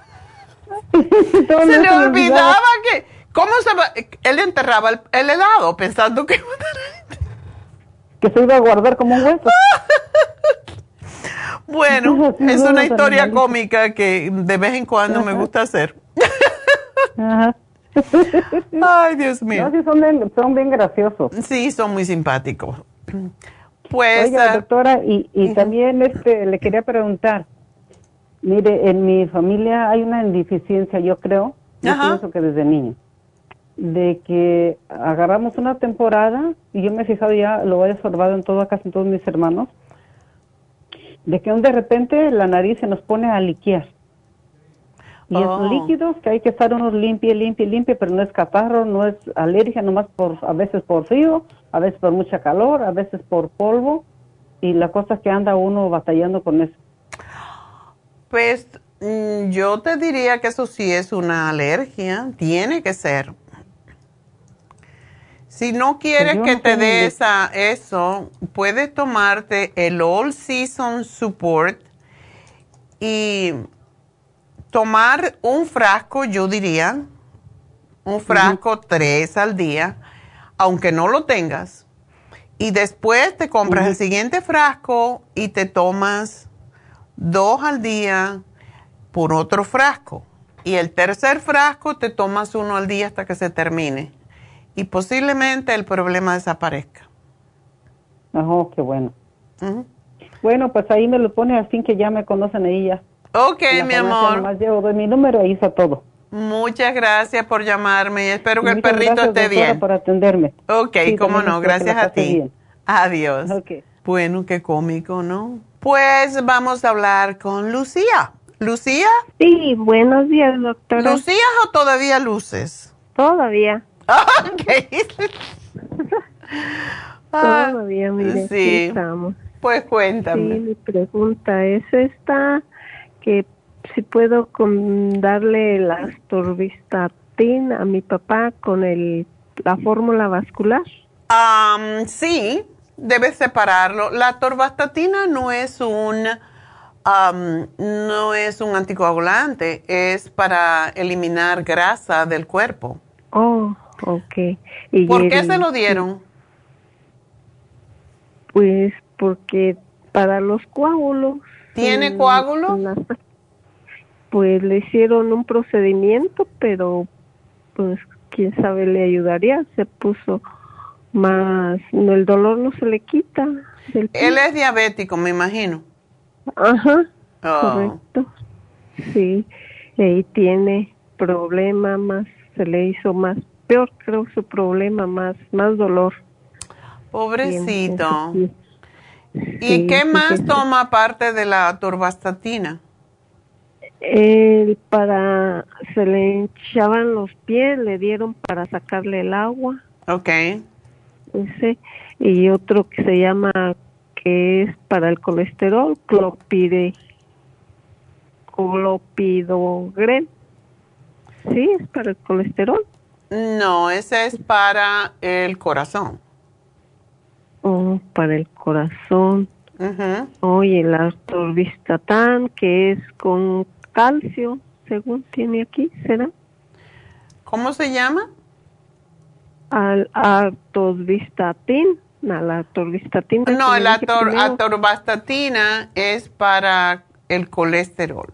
se le olvidaba que, ¿cómo se va? Él enterraba el, helado pensando que que se iba a guardar como un hueso. bueno, es una historia cómica que de vez en cuando me gusta hacer. Ay, Dios mío. son, bien, son bien graciosos. Sí, son muy simpáticos. Pues, Oiga, ah, doctora, y, y también este, le quería preguntar, mire, en mi familia hay una deficiencia, yo creo, yo pienso que desde niño de que agarramos una temporada, y yo me he fijado ya, lo he observado en todo, casi en todos mis hermanos, de que de repente la nariz se nos pone a liquear. Y es oh. líquidos que hay que estar unos limpie, limpie, limpie, pero no es catarro, no es alergia, nomás por, a veces por frío, a veces por mucha calor, a veces por polvo, y la cosa es que anda uno batallando con eso. Pues Mm, yo te diría que eso sí es una alergia, tiene que ser. Si no quieres pues que te dé esa, eso, puedes tomarte el All Season Support y tomar un frasco, yo diría, un frasco tres al día, aunque no lo tengas. Y después te compras el siguiente frasco y te tomas dos al día por otro frasco. Y el tercer frasco te tomas uno al día hasta que se termine y posiblemente el problema desaparezca. Ajá, qué bueno. Bueno, pues ahí me lo pone así que ya me conocen ahí ya. Ok, mi amor. Más llevo doy mi número y hice todo. Muchas gracias por llamarme y espero que el perrito esté bien. por atenderme. Ok, cómo no, gracias a ti. Adiós. Okay. Bueno, qué cómico, ¿no? Pues vamos a hablar con Lucía. ¿Lucía? Sí, buenos días, doctora. ¿Lucía o todavía luces? Todavía. Ok. Todavía, mire, sí. estamos. Pues cuéntame. Sí, mi pregunta es esta, que si puedo darle la astorbistatin a mi papá con el, la fórmula vascular. sí, debes separarlo. La torvastatina no es un no es un anticoagulante, es para eliminar grasa del cuerpo. Oh, Ok. ¿Por qué se lo dieron? Pues porque para los coágulos. ¿Tiene coágulos? Pues le hicieron un procedimiento, pero pues quién sabe le ayudaría. Se puso más, el dolor no se le quita. Él es diabético, me imagino. Ajá. Oh. Correcto. Sí. Y ahí tiene problema más, se le hizo más peor creo su problema, más, más dolor. Pobrecito. ¿Y qué más toma aparte de la torvastatina? para, se le hinchaban los pies, le dieron para sacarle el agua. Ok. Ese, y otro que se llama, que es para el colesterol, clopide, clopidogren. Sí, es para el colesterol. No, ese es para el corazón. Oh, para el corazón. Oye, el atorvistatán, que es con calcio, según tiene aquí, ¿será? ¿Cómo se llama? Al atorvistatin. No, la atorvistatina. No, la atorvastatina es para el colesterol.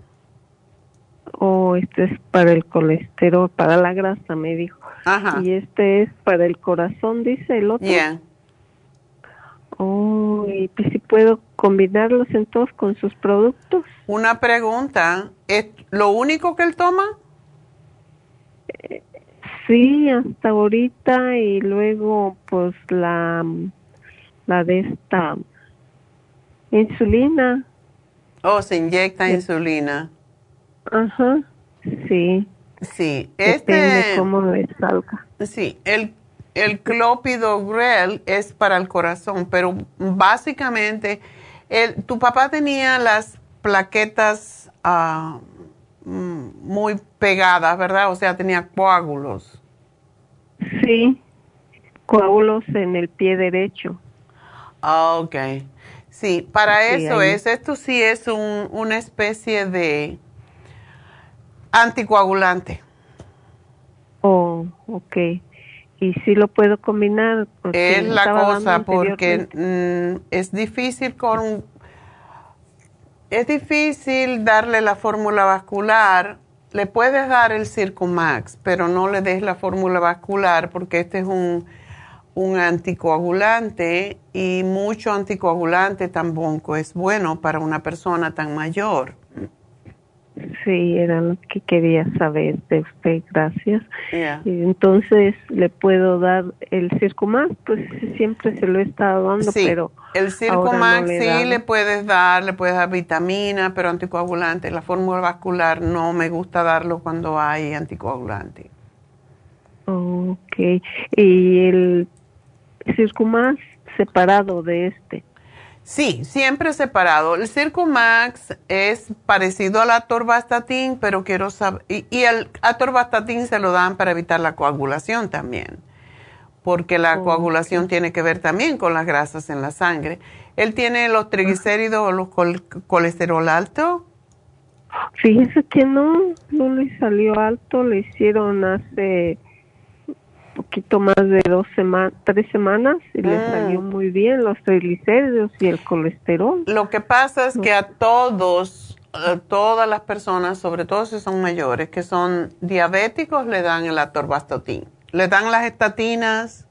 Oh, este es para el colesterol, para la grasa, me dijo. Ajá. Y este es para el corazón, dice el otro. Yeah. Oh, y pues si puedo combinarlos entonces con sus productos. Una pregunta, ¿es lo único que él toma? Eh, sí, hasta ahorita y luego pues la la de esta insulina. Oh, se inyecta insulina. Ajá, sí. Sí, Depende este, cómo le salga. Sí, el, el clopidogrel es para el corazón, pero básicamente el, tu papá tenía las plaquetas uh, muy pegadas, ¿verdad? O sea, tenía coágulos. Sí, coágulos en el pie derecho. Ah, ok. Sí, para eso es, esto sí es un, una especie de Anticoagulante. Oh, ok. ¿Y si lo puedo combinar? es la cosa, porque mm, es difícil con... Es difícil darle la fórmula vascular. Le puedes dar el Circumax, pero no le des la fórmula vascular porque este es un, un anticoagulante y mucho anticoagulante tampoco es bueno para una persona tan mayor. Sí, era lo que quería saber de usted, gracias. Entonces le puedo dar el Circumax, pues siempre se lo he estado dando, sí, pero el Circumax sí le puedes dar, le puedes dar vitamina, pero anticoagulante, la fórmula vascular no me gusta darlo cuando hay anticoagulante. Ok, y el Circumax separado de este. Sí, siempre separado. El Circumax es parecido al atorvastatin, pero quiero saber, y, y, el atorvastatin se lo dan para evitar la coagulación también, porque la oh, coagulación tiene que ver también con las grasas en la sangre. ¿Él tiene los triglicéridos o los colesterol alto? Fíjese que no, no le salió alto, le hicieron hace poquito más de dos semanas, tres semanas y le ah. salió muy bien los triglicéridos y el colesterol. Lo que pasa es que a todos, a todas las personas, sobre todo si son mayores, que son diabéticos, le dan el atorvastatin. Le dan las estatinas,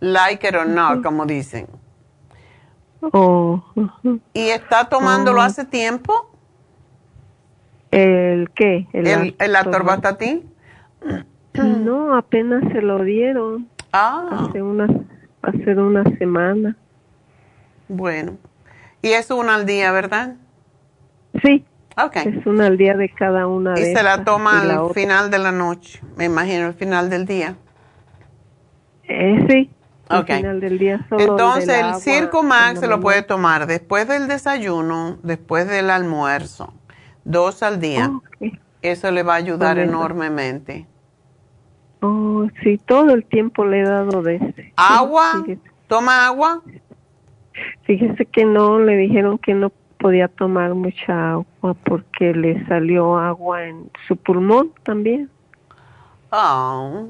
like it or not, como dicen. Oh. ¿Y está tomándolo oh. hace tiempo? ¿El qué? El, el, atorvastatin. No, apenas se lo dieron. Ah. Hace una, hace una semana. Bueno. Y es una al día, ¿verdad? Sí. Okay. Es una al día de cada una y se la toma al final de la noche, me imagino, al final del día. Eh, sí. Al final del día solo Entonces, el Circo Max se lo puede tomar después del desayuno, después del almuerzo, dos al día. Eso le va a ayudar enormemente. Oh, sí, todo el tiempo le he dado de ese. ¿Agua? ¿Toma agua? Fíjese que no, le dijeron que no podía tomar mucha agua porque le salió agua en su pulmón también. Oh.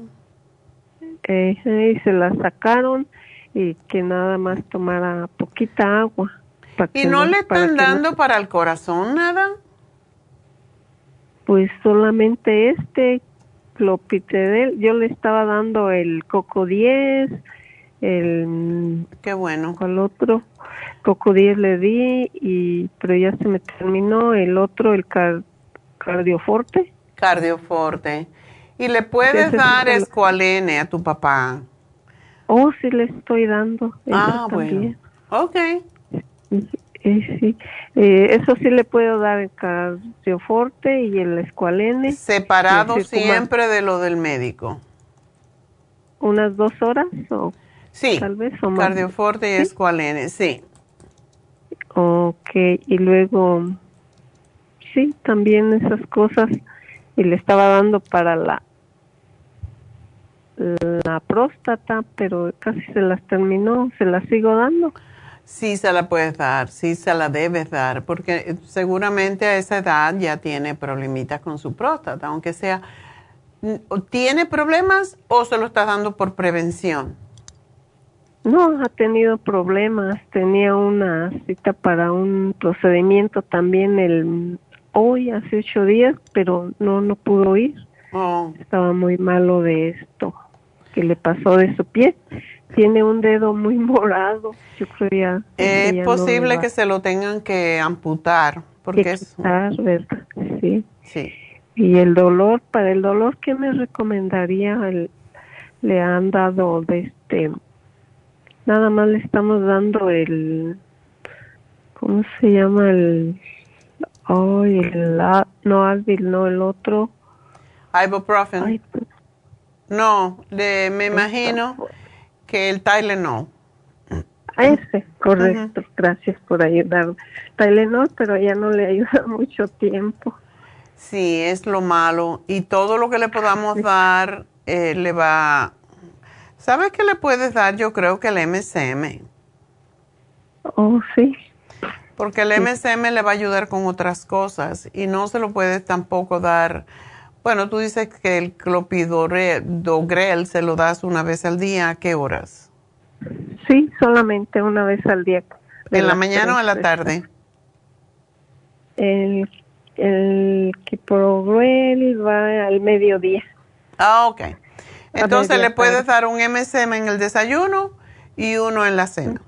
y se la sacaron y que nada más tomara poquita agua. ¿Y no, le están dando para el corazón nada? Pues solamente este clopidogrel, yo le estaba dando el coco 10, el qué bueno. ¿Cuál otro? Coco 10 le di y pero ya se me terminó el otro el cardioforte. Cardioforte. Y le puedes dar escualene a tu papá. Oh, sí le estoy dando. Ah, bueno. Okay. Sí, eh, eso sí le puedo dar el cardioforte y el escualene. Separado siempre de lo del médico. ¿Unas dos horas o sí, tal vez o más? Cardioforte y escualene, sí. Ok, y luego, sí, también esas cosas. Y le estaba dando para la la próstata, pero casi se las terminó, se las sigo dando. Sí se la puedes dar, sí se la debes dar, porque seguramente a esa edad ya tiene problemitas con su próstata, aunque sea, ¿tiene problemas o se lo está dando por prevención? No, ha tenido problemas, tenía una cita para un procedimiento también el hoy, hace ocho días, pero no, no pudo ir. Oh. Estaba muy malo de esto que le pasó de su pie tiene un dedo muy morado. Yo creo Es posible que se lo tengan que amputar. Porque es... ¿verdad? Sí. Sí. Y el dolor, para el dolor, ¿qué me recomendaría? le han dado de este. Nada más le estamos dando el. ¿Cómo se llama? El. Oh, el. No, Advil, no, el otro. Ibuprofen. No, de, me imagino que el Tylenol. Ese, correcto. Gracias por ayudar. Tylenol, pero ya no le ayuda mucho tiempo. Sí, es lo malo. Y todo lo que le podamos dar eh, le va... ¿Sabes qué le puedes dar? Yo creo que el MSM. Oh, sí. Porque el MSM le va a ayudar con otras cosas y no se lo puedes tampoco dar bueno, tú dices que el clopidogrel se lo das una vez al día. ¿A qué horas? Sí, solamente una vez al día. ¿En la mañana o en la tarde? El, el va al mediodía. Ah, ok. Entonces le puedes dar un MSM en el desayuno y uno en la cena.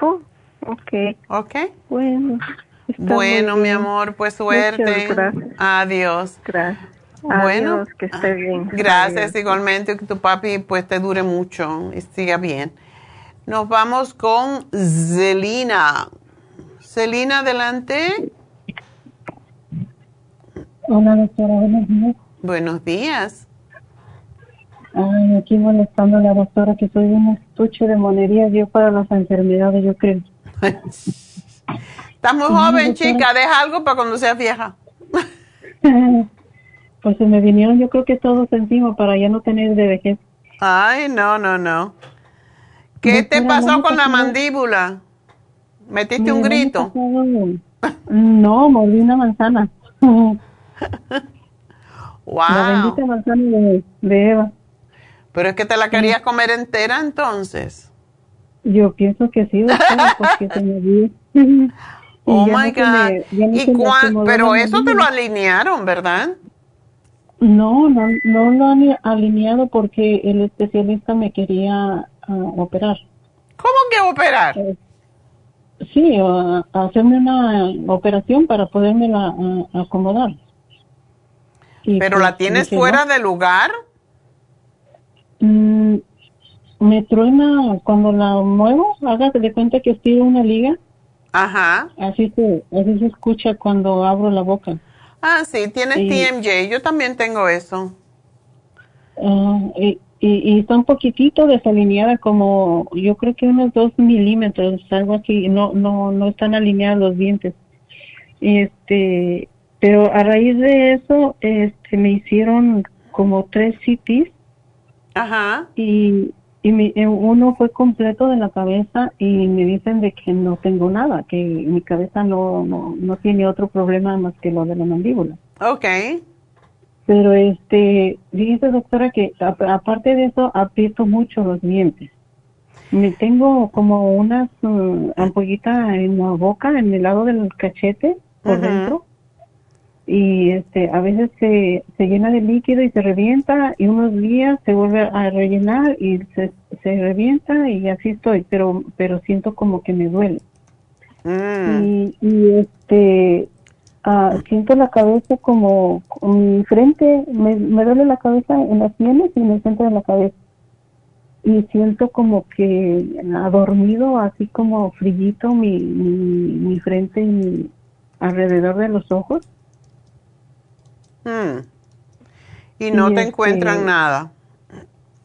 Oh, ok. Ok. Bueno bueno, mi amor, pues suerte. Adiós. Gracias. Bueno, que esté bien. Gracias igualmente, que tu papi pues te dure mucho y siga bien. Nos vamos con Zelina. Celina, adelante. Hola, doctora, buenos días. Buenos días. Ay, aquí molestando a la doctora que soy un estuche de monerías yo para las enfermedades, yo creo. Estás muy joven, chica. Deja algo para cuando seas vieja. pues se me vinieron yo creo que todos encima para ya no tener de vejez. Ay, no, no, no. ¿Qué te pasó con la mandíbula? ¿Metiste un grito? no, mordí una manzana. wow. La bendita manzana de, de, Eva. Pero es que te la querías comer entera entonces. Yo pienso que sí, porque se me dio. Oh my God. ¿Y pero eso te lo alinearon, ¿verdad? No, no, no lo han alineado porque el especialista me quería uh, operar. ¿Cómo que operar? Eh, sí, uh, hacerme una operación para poderme la acomodar. ¿Pero la pues, tienes fuera de lugar? Mm, me truena cuando la muevo, hágase de cuenta que estoy en una liga. Ajá. Así se, así se escucha cuando abro la boca. Ah, sí, tienes TMJ, yo también tengo eso. Ah, y, y, está un poquitito desalineada, como yo creo que unos dos milímetros, algo así, no, no, no están alineados los dientes. Este, pero a raíz de eso, este, me hicieron como tres CTs. Ajá. Y, y eh, uno fue completo de la cabeza y me dicen de que no tengo nada, que mi cabeza no, no, tiene otro problema más que lo de la mandíbula. Ok. Pero este, dice doctora que aparte de eso aprieto mucho los dientes. Me tengo como unas uh, ampollitas en la boca, en el lado del cachete, por dentro y este a veces se, se llena de líquido y se revienta y unos días se vuelve a rellenar y se, se revienta y así estoy pero pero siento como que me duele. Mm. y, y, este ah, siento la cabeza como mi frente me, me duele la cabeza en las sienes y en el centro de la cabeza. Y siento como que ha dormido así como frillito mi, mi, mi frente y alrededor de los ojos Hmm. Y no te encuentran este, nada.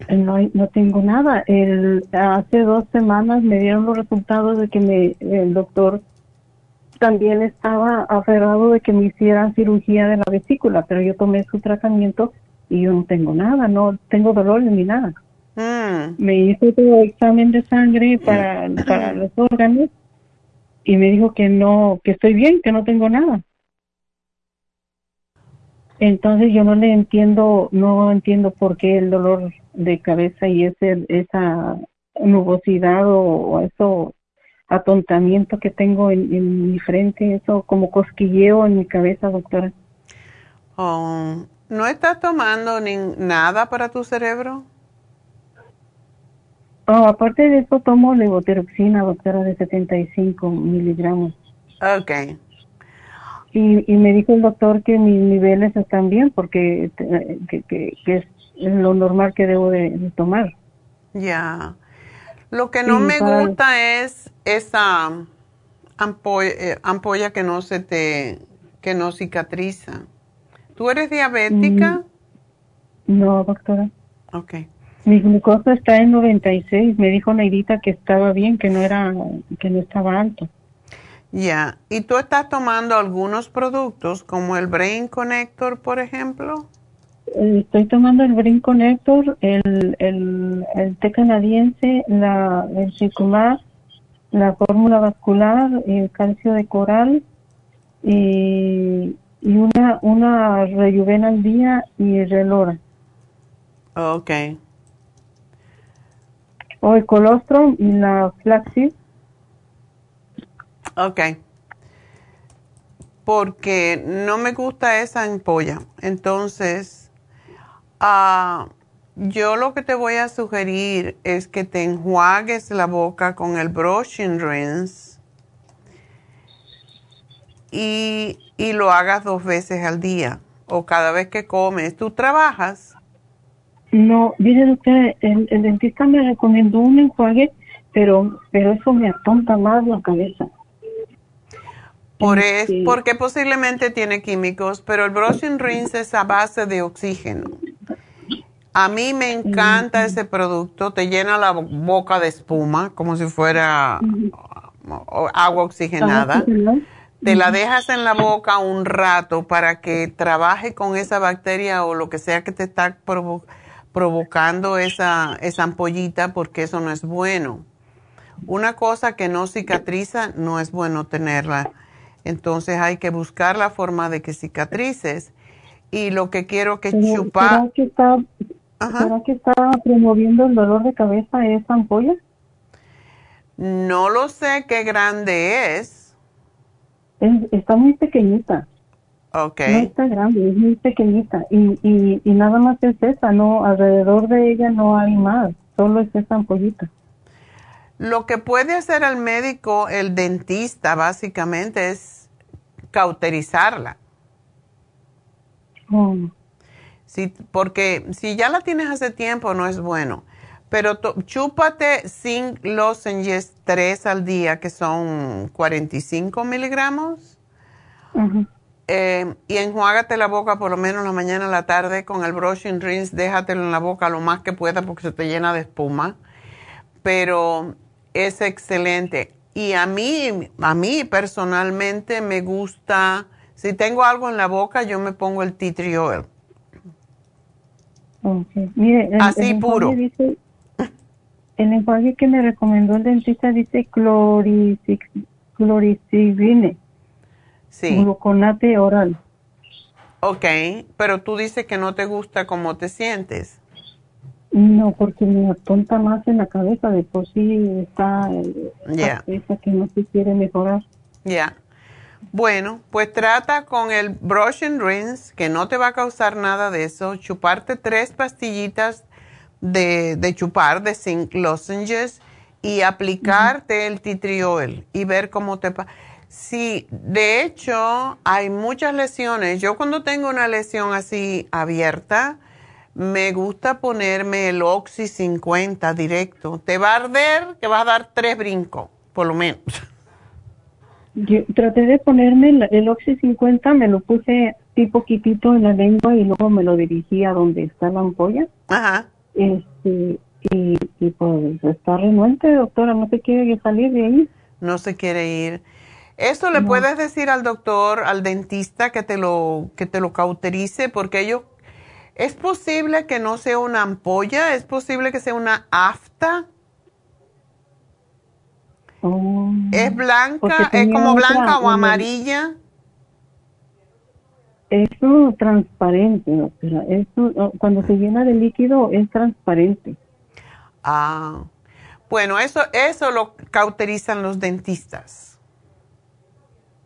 No, no tengo nada. El, hace dos semanas me dieron los resultados de que me, el doctor también estaba aferrado de que me hicieran cirugía de la vesícula, pero yo tomé su tratamiento y yo no tengo nada, no tengo dolor ni nada. Hmm. Me hizo otro examen de sangre para, para los órganos y me dijo que no, que estoy bien, que no tengo nada. Entonces yo no le entiendo, no entiendo por qué el dolor de cabeza y ese, esa nubosidad o, eso atontamiento que tengo en, mi frente, eso como cosquilleo en mi cabeza, doctora. Oh, ¿No estás tomando ni nada para tu cerebro? Oh, aparte de eso tomo levotiroxina, doctora, de 75 miligramos. Okay. Y, y me dijo el doctor que mis niveles están bien porque que, es lo normal que debo de, tomar. Ya. Lo que no me gusta es esa eh, ampolla, que no se te, que no cicatriza. ¿Tú eres diabética? Mm, no, doctora. Ok. Mi glucosa está en 96. Me dijo Neidita que estaba bien, que no era, que no estaba alto. Ya, ¿y tú estás tomando algunos productos como el Brain Connector, por ejemplo? Eh, estoy tomando el Brain Connector, el, el, el té canadiense, la, el Circumar, la fórmula vascular, el calcio de coral y, y una, una reyuvena al día y relora. Ok. O el colostrum y la flaxseed Ok. Porque no me gusta esa ampolla. Entonces, uh, yo lo que te voy a sugerir es que te enjuagues la boca con el brushing rinse y, lo hagas dos veces al día o cada vez que comes. ¿Tú trabajas? No, dice usted, el, el dentista me recomendó un enjuague, pero, pero eso me atonta más la cabeza. Por es, porque posiblemente tiene químicos, pero el brushing rinse es a base de oxígeno. A mí me encanta ese producto, te llena la boca de espuma, como si fuera agua oxigenada. Te la dejas en la boca un rato para que trabaje con esa bacteria o lo que sea que te está provocando esa, esa ampollita porque eso no es bueno. Una cosa que no cicatriza no es bueno tenerla. Entonces hay que buscar la forma de que cicatrices. Y lo que quiero que chupa... que está, que está promoviendo el dolor de cabeza esa ampolla? No lo sé qué grande es. está muy pequeñita. Ok. No está grande, es muy pequeñita. Y, y, y nada más es esa, no, alrededor de ella no hay más, solo es esa ampollita. Lo que puede hacer el médico, el dentista, básicamente, es cauterizarla. Oh. Sí, porque si ya la tienes hace tiempo, no es bueno. Pero chúpate sin lozenges tres al día, que son 45 miligramos. Eh, y enjuágate la boca por lo menos la mañana o la tarde con el brushing rinse. Déjatelo en la boca lo más que pueda porque se te llena de espuma. Pero es excelente. Y a mí, a mí personalmente me gusta, si tengo algo en la boca, yo me pongo el tea tree oil. Mire, Así puro. Dice, el lenguaje que me recomendó el dentista dice cloricibine. Sí. Gluconate oral. Ok, pero tú dices que no te gusta cómo te sientes. No, porque me atonta más en la cabeza, de por sí está yeah. esa que no se quiere mejorar. Ya. Bueno, pues trata con el brush and rinse, que no te va a causar nada de eso. Chuparte tres pastillitas de, de chupar, de zinc lozenges, y aplicarte el oil y ver cómo te pasa. Sí, de hecho, hay muchas lesiones. Yo cuando tengo una lesión así abierta, me gusta ponerme el Oxy 50 directo. Te va a arder que vas a dar tres brincos, por lo menos. Yo traté de ponerme el, Oxy 50, me lo puse tipo poquitito en la lengua y luego me lo dirigí a donde está la ampolla. Ajá. Este, y, y pues está renuente, doctora, no se quiere salir de ahí. No se quiere ir. Eso le puedes decir al doctor, al dentista que te lo que te lo cauterice porque ellos ¿Es posible que no sea una ampolla? ¿Es posible que sea una afta? Oh. ¿Es blanca? ¿Es como blanca o amarilla? Es transparente, doctora. Eso, cuando se llena de líquido es transparente. Ah, bueno, eso, eso lo cauterizan los dentistas.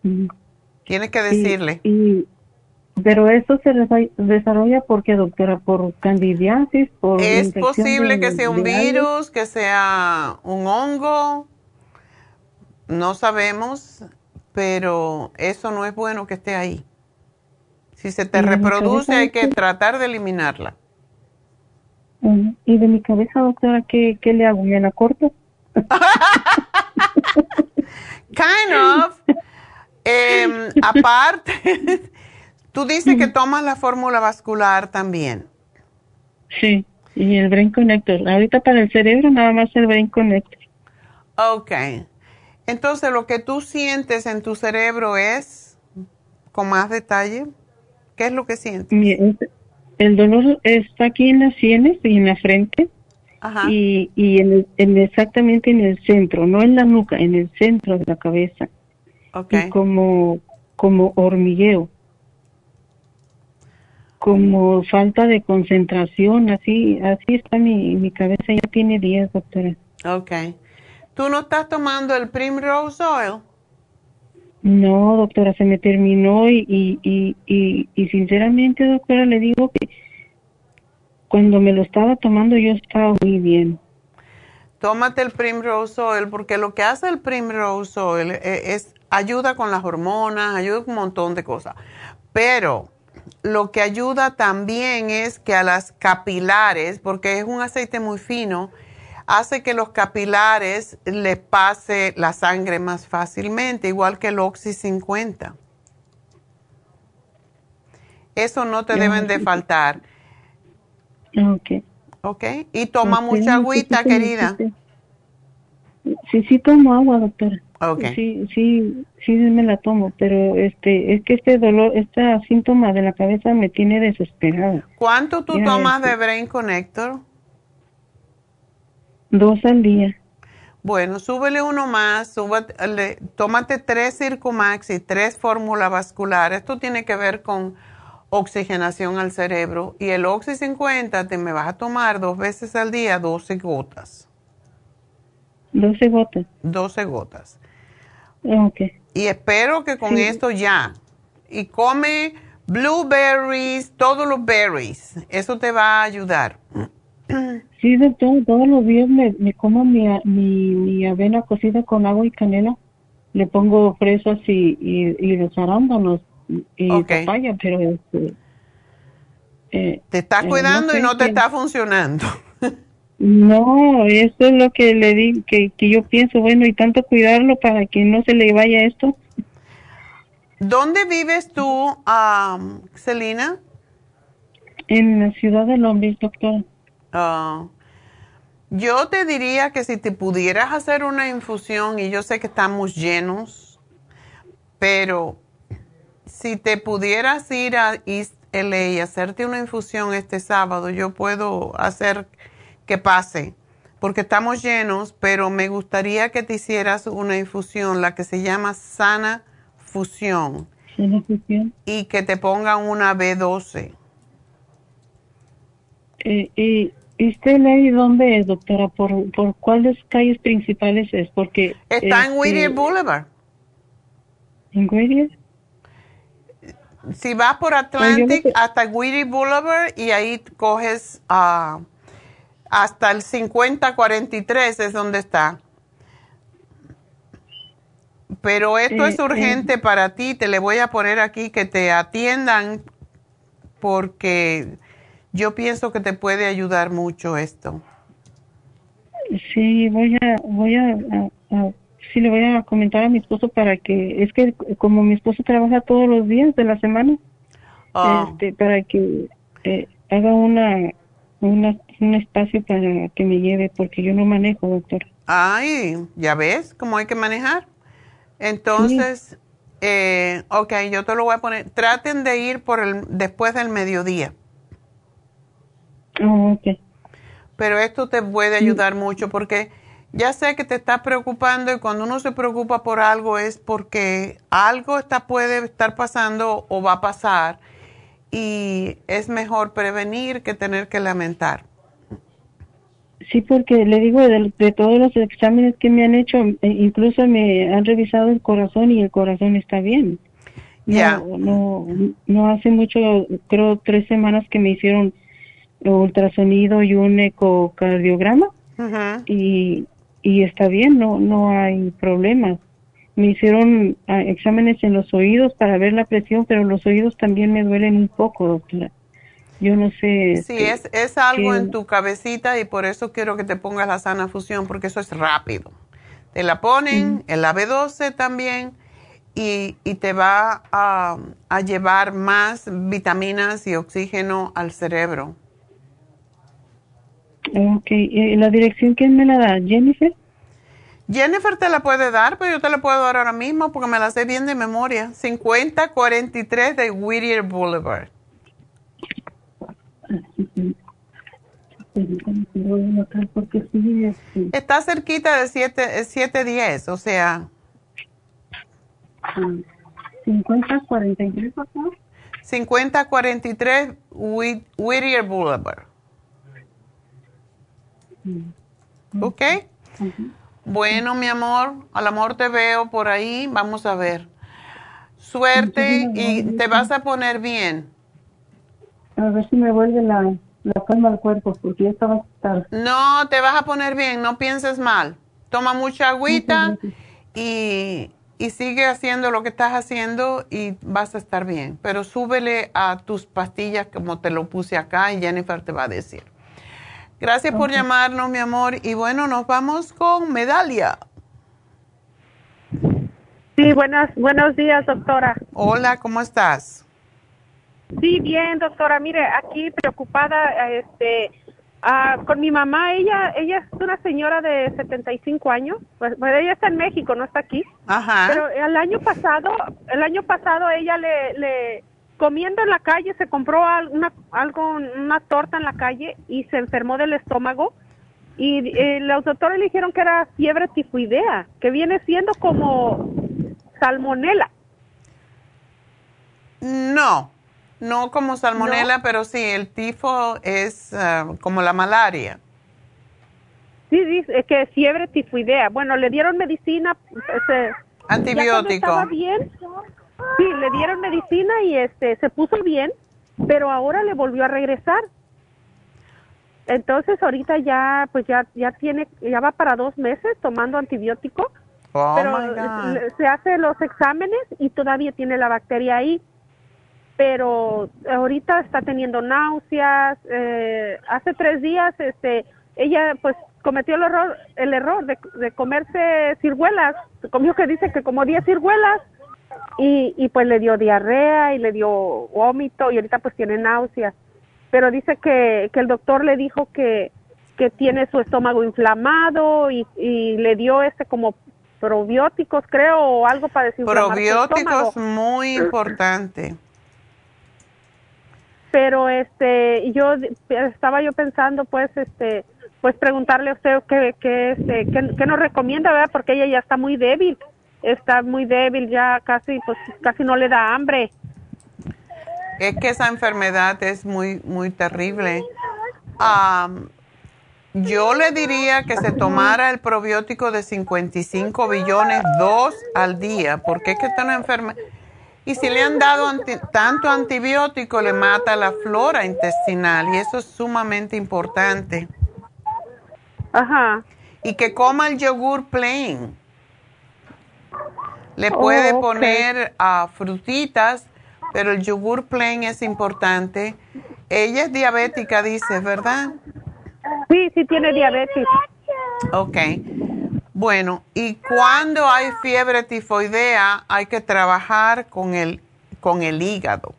Mm. Tienes que decirle. y pero esto se desarrolla porque, doctora, por candidiasis, por... Es posible que sea un virus, que sea un hongo, no sabemos, pero eso no es bueno que esté ahí. Si se te reproduce hay que tratar de eliminarla. ¿Y de mi cabeza, doctora, qué, qué le hago? ¿Me la corto? kind of. Em, aparte... Tú dices que tomas la fórmula vascular también. Sí, y el Brain Connector. Ahorita para el cerebro nada más el Brain Connector. Ok. Entonces lo que tú sientes en tu cerebro es, con más detalle, ¿qué es lo que sientes? El dolor está aquí en las sienes y en la frente. Ajá. Y, y en, exactamente en el centro, no en la nuca, en el centro de la cabeza. Okay. Y como, como hormigueo como falta de concentración, así así está mi, mi cabeza, ya tiene días, doctora. Ok. ¿Tú no estás tomando el Primrose Oil? No, doctora, se me terminó y, y, y, y, sinceramente, doctora, le digo que cuando me lo estaba tomando yo estaba muy bien. Tómate el Primrose Oil porque lo que hace el Primrose Oil es, es ayuda con las hormonas, ayuda con un montón de cosas. Pero lo que ayuda también es que a las capilares, porque es un aceite muy fino, hace que los capilares le pase la sangre más fácilmente, igual que el Oxy 50. Eso no te deben de faltar. Ok. Ok. Y toma mucha agüita, querida. Sí, sí tomo agua, doctora. Okay. Sí, sí, sí me la tomo, pero este, es que este dolor, este síntoma de la cabeza me tiene desesperada. ¿Cuánto tú tomas de Brain Connector? Dos al día. Bueno, súbele uno más, tómate tres Circumax y tres fórmula vascular. Esto tiene que ver con oxigenación al cerebro. Y el Oxy 50 te me vas a tomar dos veces al día 12 gotas. 12 gotas. 12 gotas. Y espero que con esto ya. Y come blueberries, todos los berries. Eso te va a ayudar. Sí, doctor, todos los días me, me como mi, mi, avena cocida con agua y canela. Le pongo fresas y, y, y los arándanos y papaya, pero... Este, eh, te estás eh, cuidando y no te está funcionando. no, eso es lo que le di, que, que yo pienso, bueno, y tanto cuidarlo para que no se le vaya esto. ¿Dónde vives tú, um, Celina? En la ciudad de Lombriz, doctor. Ah. yo te diría que si te pudieras hacer una infusión, y yo sé que estamos llenos, pero si te pudieras ir a East LA y hacerte una infusión este sábado, yo puedo hacer que pase, porque estamos llenos, pero me gustaría que te hicieras una infusión, la que se llama sana fusión. Sana fusión. Y que te pongan una B12. Eh, y ¿Y usted ley dónde es, doctora? ¿Por, ¿Por cuáles calles principales es? Porque Está en este, Whittier Boulevard. ¿En Whittier? Si vas por Atlantic hasta Whittier Boulevard y ahí coges uh, hasta el 5043 es donde está. Pero esto es urgente para ti, te le voy a poner aquí que te atiendan porque yo pienso que te puede ayudar mucho esto. Sí, voy a, voy a, sí le voy a comentar a mi esposo para que, es que como mi esposo trabaja todos los días de la semana, ah. este, para que eh, haga una, una, un espacio para que me lleve, porque yo no manejo, doctor. Ay, ya ves cómo hay que manejar. Entonces, eh, ok, yo te lo voy a poner. Traten de ir por el después del mediodía. Oh, Pero esto te puede ayudar mucho porque ya sé que te estás preocupando y cuando uno se preocupa por algo es porque algo está, puede estar pasando o va a pasar y es mejor prevenir que tener que lamentar. Sí, porque le digo, de, todos los exámenes que me han hecho, e incluso me han revisado el corazón y el corazón está bien. Ya. no, no hace mucho, creo tres semanas que me hicieron ultrasonido y un ecocardiograma y, y está bien, no, no hay problemas. Me hicieron ah, exámenes en los oídos para ver la presión, pero los oídos también me duelen un poco, doctora. Yo no sé. Sí, es, es algo en tu cabecita y por eso quiero que te pongas la sana fusión, porque eso es rápido. Te la ponen, en la B12 también, y, y te va a, a llevar más vitaminas y oxígeno al cerebro. Ok, ¿y la dirección quién me la da? ¿Jennifer? Jennifer te la puede dar, pero yo te la puedo dar ahora mismo porque me la sé bien de memoria. 5043 de Whittier Boulevard. Está cerquita de 710, o sea. 5043, 5043 Whittier Boulevard. ¿Ok? Bueno, mi amor, al amor te veo por ahí, vamos a ver. Suerte y te vas a poner bien. A ver si me vuelve la, calma al cuerpo, porque ya estaba tarde. No, te vas a poner bien, no pienses mal. Toma mucha agüita y, y sigue haciendo lo que estás haciendo y vas a estar bien. Pero súbele a tus pastillas como te lo puse acá y Jennifer te va a decir. Gracias por llamarnos, mi amor. Y bueno, nos vamos con Medalia. Sí, buenas, buenos días, doctora. Hola, ¿cómo estás? Sí, bien, doctora. Mire, aquí preocupada, este, Ah, con mi mamá, ella ella es una señora de 75 años, pues, pues, ella está en México, no está aquí. Ajá. Pero el año pasado, el año pasado ella le, le comiendo en la calle se compró una, algo, una torta en la calle y se enfermó del estómago y eh, los doctores le dijeron que era fiebre tifoidea, que viene siendo como salmonela. No, no como salmonela, pero sí, el tifo es ah, como la malaria. Sí, dice que es fiebre tifoidea. Bueno, le dieron medicina. Este, Antibiótico. estaba bien. Sí, le dieron medicina y este se puso bien, pero ahora le volvió a regresar. Entonces ahorita ya, pues ya, ya tiene, ya va para dos meses tomando antibiótico. Oh, pero se hace los exámenes y todavía tiene la bacteria ahí. Pero ahorita está teniendo náuseas. Eh, hace tres días, este, ella pues cometió el error, el error de, de comerse ciruelas. Comió que dice que como 10 ciruelas y, y pues le dio diarrea y le dio vómito y ahorita pues tiene náuseas pero dice que, que el doctor le dijo que, que tiene su estómago inflamado y, y le dio este como probióticos, creo, o algo para decir Probióticos muy importante. Pero este, yo estaba yo pensando, pues, este, pues preguntarle a usted qué, qué, este, qué, qué nos recomienda, ¿verdad? Porque ella ya está muy débil, está muy débil, ya casi, pues, casi no le da hambre. Es que esa enfermedad es muy, muy terrible. Am, yo le diría que se tomara el probiótico de 55 billones, dos al día, porque es que está una enfermedad. Y si le han dado anti- tanto antibiótico, le mata la flora intestinal y eso es sumamente importante. Ajá. Y que coma el yogur plain. Le puede Oh, poner a frutitas, pero el yogur plain es importante. Ella es diabética, dices, ¿verdad? Sí, sí tiene diabetes. Ok. Bueno, y cuando hay fiebre tifoidea, hay que trabajar con el, con el hígado.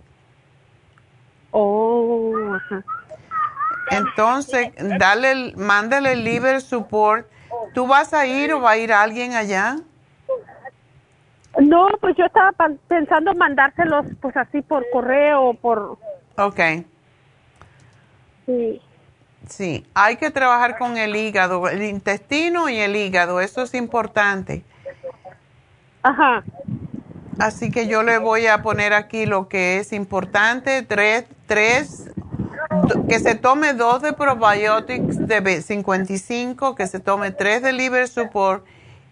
Oh, ajá. Entonces, dale, mándale el liver support. ¿Tú vas a ir o va a ir alguien allá? No, pues yo estaba pensando mandárselos pues así por correo o por... Ok. Sí. Sí, hay que trabajar con el hígado, el intestino y el hígado, eso es importante. Ajá. Así que yo le voy a poner aquí lo que es importante, tres, tres, que se tome dos de probiotics de ve- 55, que se tome tres de liver support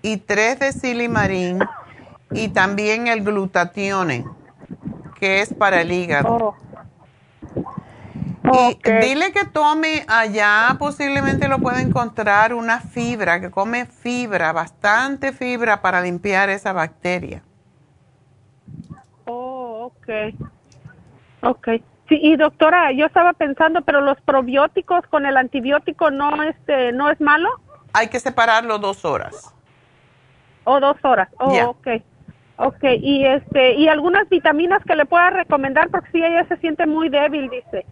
y tres de silimarín y también el glutatione, que es para el hígado. Y dile que tome allá, posiblemente lo puede encontrar una fibra, que come fibra, bastante fibra para limpiar esa bacteria. Oh, ok. Ok. Sí, y doctora, yo estaba pensando, pero los probióticos con el antibiótico no, este, no es malo Hay que separarlo dos horas. o dos horas. Oh, Ya. ok. Ok, y este, y algunas vitaminas que le pueda recomendar porque si ella se siente muy débil, dice.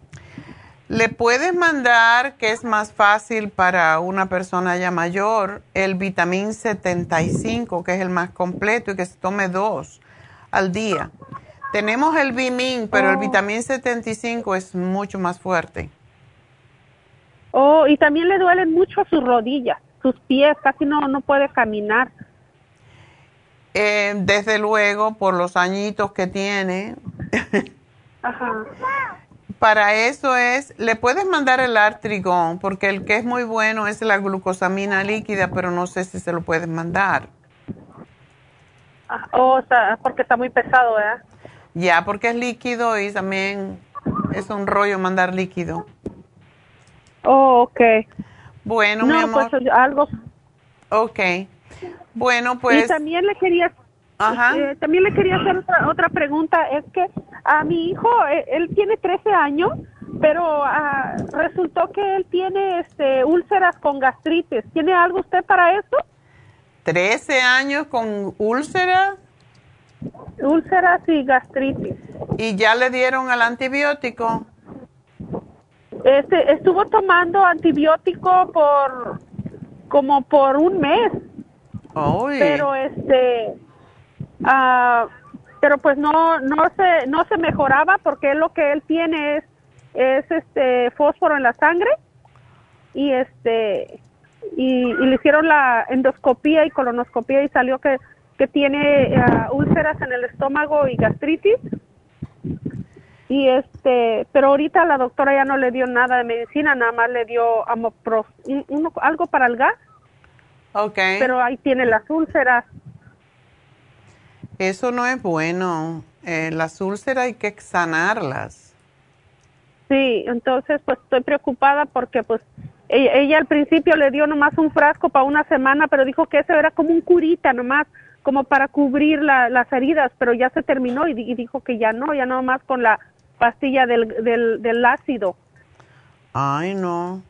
Le puedes mandar, que es más fácil para una persona ya mayor, el vitamín 75, que es el más completo y que se tome dos al día. Tenemos el Bimin, pero el vitamín 75 es mucho más fuerte. Oh, y también le duelen mucho sus rodillas, sus pies, casi no, no puede caminar. Eh, desde luego, por los añitos que tiene, Ajá. para eso es, le puedes mandar el artrigón, porque el que es muy bueno es la glucosamina líquida, pero no sé si se lo puedes mandar. Ah, Oh, está, porque está muy pesado, ¿verdad? Ya, porque es líquido y también es un rollo mandar líquido. Oh, ok. Bueno, no, mi amor. pues algo. Ok. Bueno, pues. Y también le quería, Ajá. eh, también le quería hacer otra, otra pregunta. Es que a mi hijo, eh, él tiene 13 años, pero ah, resultó que él tiene este úlceras con gastritis. ¿Tiene algo usted para eso? 13 años con úlcera. Úlceras y gastritis. ¿Y ya le dieron el antibiótico? este, estuvo tomando antibiótico por como por un mes. Pero este, ah, pero pues no, no se, no se mejoraba porque lo que él tiene es, es este fósforo en la sangre y este, y, le hicieron la endoscopía y colonoscopía y salió que, que tiene ah, úlceras en el estómago y gastritis. Y este pero ahorita la doctora ya no le dio nada de medicina nada más le dio amopros algo para el gas okay pero ahí tiene las úlceras eso no es bueno eh, las úlceras hay que sanarlas sí entonces pues estoy preocupada porque pues ella, al principio le dio nomás un frasco para una semana pero dijo que eso era como un curita nomás como para cubrir las heridas, pero ya se terminó y, dijo que ya no, ya no más con la pastilla del, del, del ácido. Ay, no.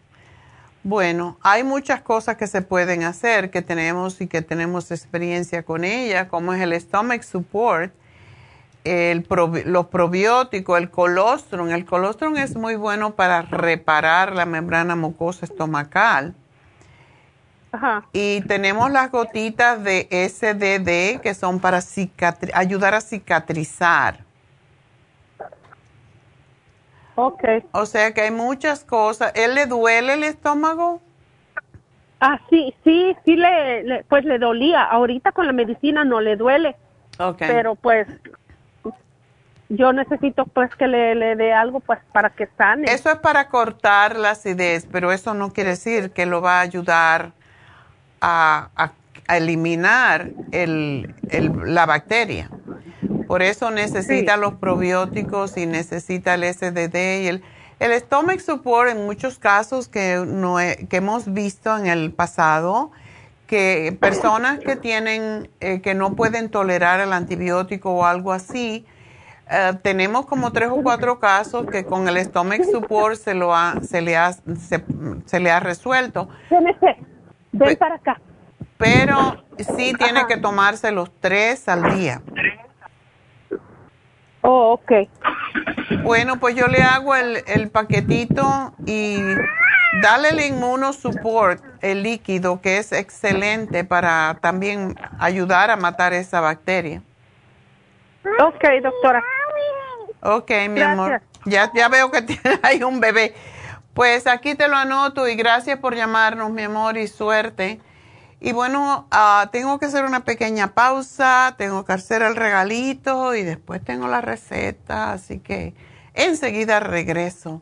Bueno, hay muchas cosas que se pueden hacer que tenemos y que tenemos experiencia con ella, como es el stomach support, el los probióticos, el colostrum. El colostrum es muy bueno para reparar la membrana mucosa estomacal. Ajá. Y tenemos las gotitas de SDD que son para ayudar a cicatrizar. Ok. O sea que hay muchas cosas. ¿Él le duele el estómago? Ah, sí, sí, sí le, pues le dolía. Ahorita con la medicina no le duele. Okay. Pero pues yo necesito pues que le, le dé algo pues para que sane. Eso es para cortar la acidez, pero eso no quiere decir que lo va a ayudar a, a, eliminar el, el, la bacteria. Por eso necesita los probióticos y necesita el SDD y el, el stomach support en muchos casos que, no que hemos visto en el pasado, que personas que tienen, eh, que no pueden tolerar el antibiótico o algo así, eh, tenemos como tres o cuatro casos que con el stomach support se, lo ha, se, le, ha, se, le ha resuelto. Ven para acá. Pero sí tiene que tomarse los tres al día. Oh, ok. Bueno, pues yo le hago el, el paquetito y dale el inmunosupport, el líquido, que es excelente para también ayudar a matar esa bacteria. Ok, doctora. Ok, mi amor. Ya, ya veo que hay un bebé. Pues aquí te lo anoto y gracias por llamarnos, mi amor, y suerte. Y bueno, uh, tengo que hacer una pequeña pausa, tengo que hacer el regalito y después tengo la receta, así que enseguida regreso.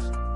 podcast.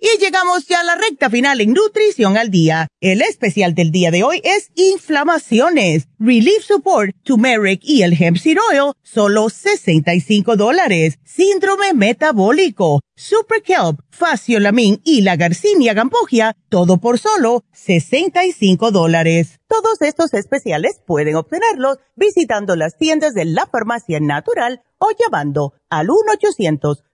Y llegamos ya a la recta final en Nutrición al Día. El especial del día de hoy es inflamaciones, Relief Support, Turmeric y el Hemp Seed Oil, solo 65 dólares. Síndrome metabólico, Super Kelp, Faciolamin y la Garcinia Gambogia, todo por solo 65 dólares. Todos estos especiales pueden obtenerlos visitando las tiendas de la Farmacia Natural o llamando al 1 800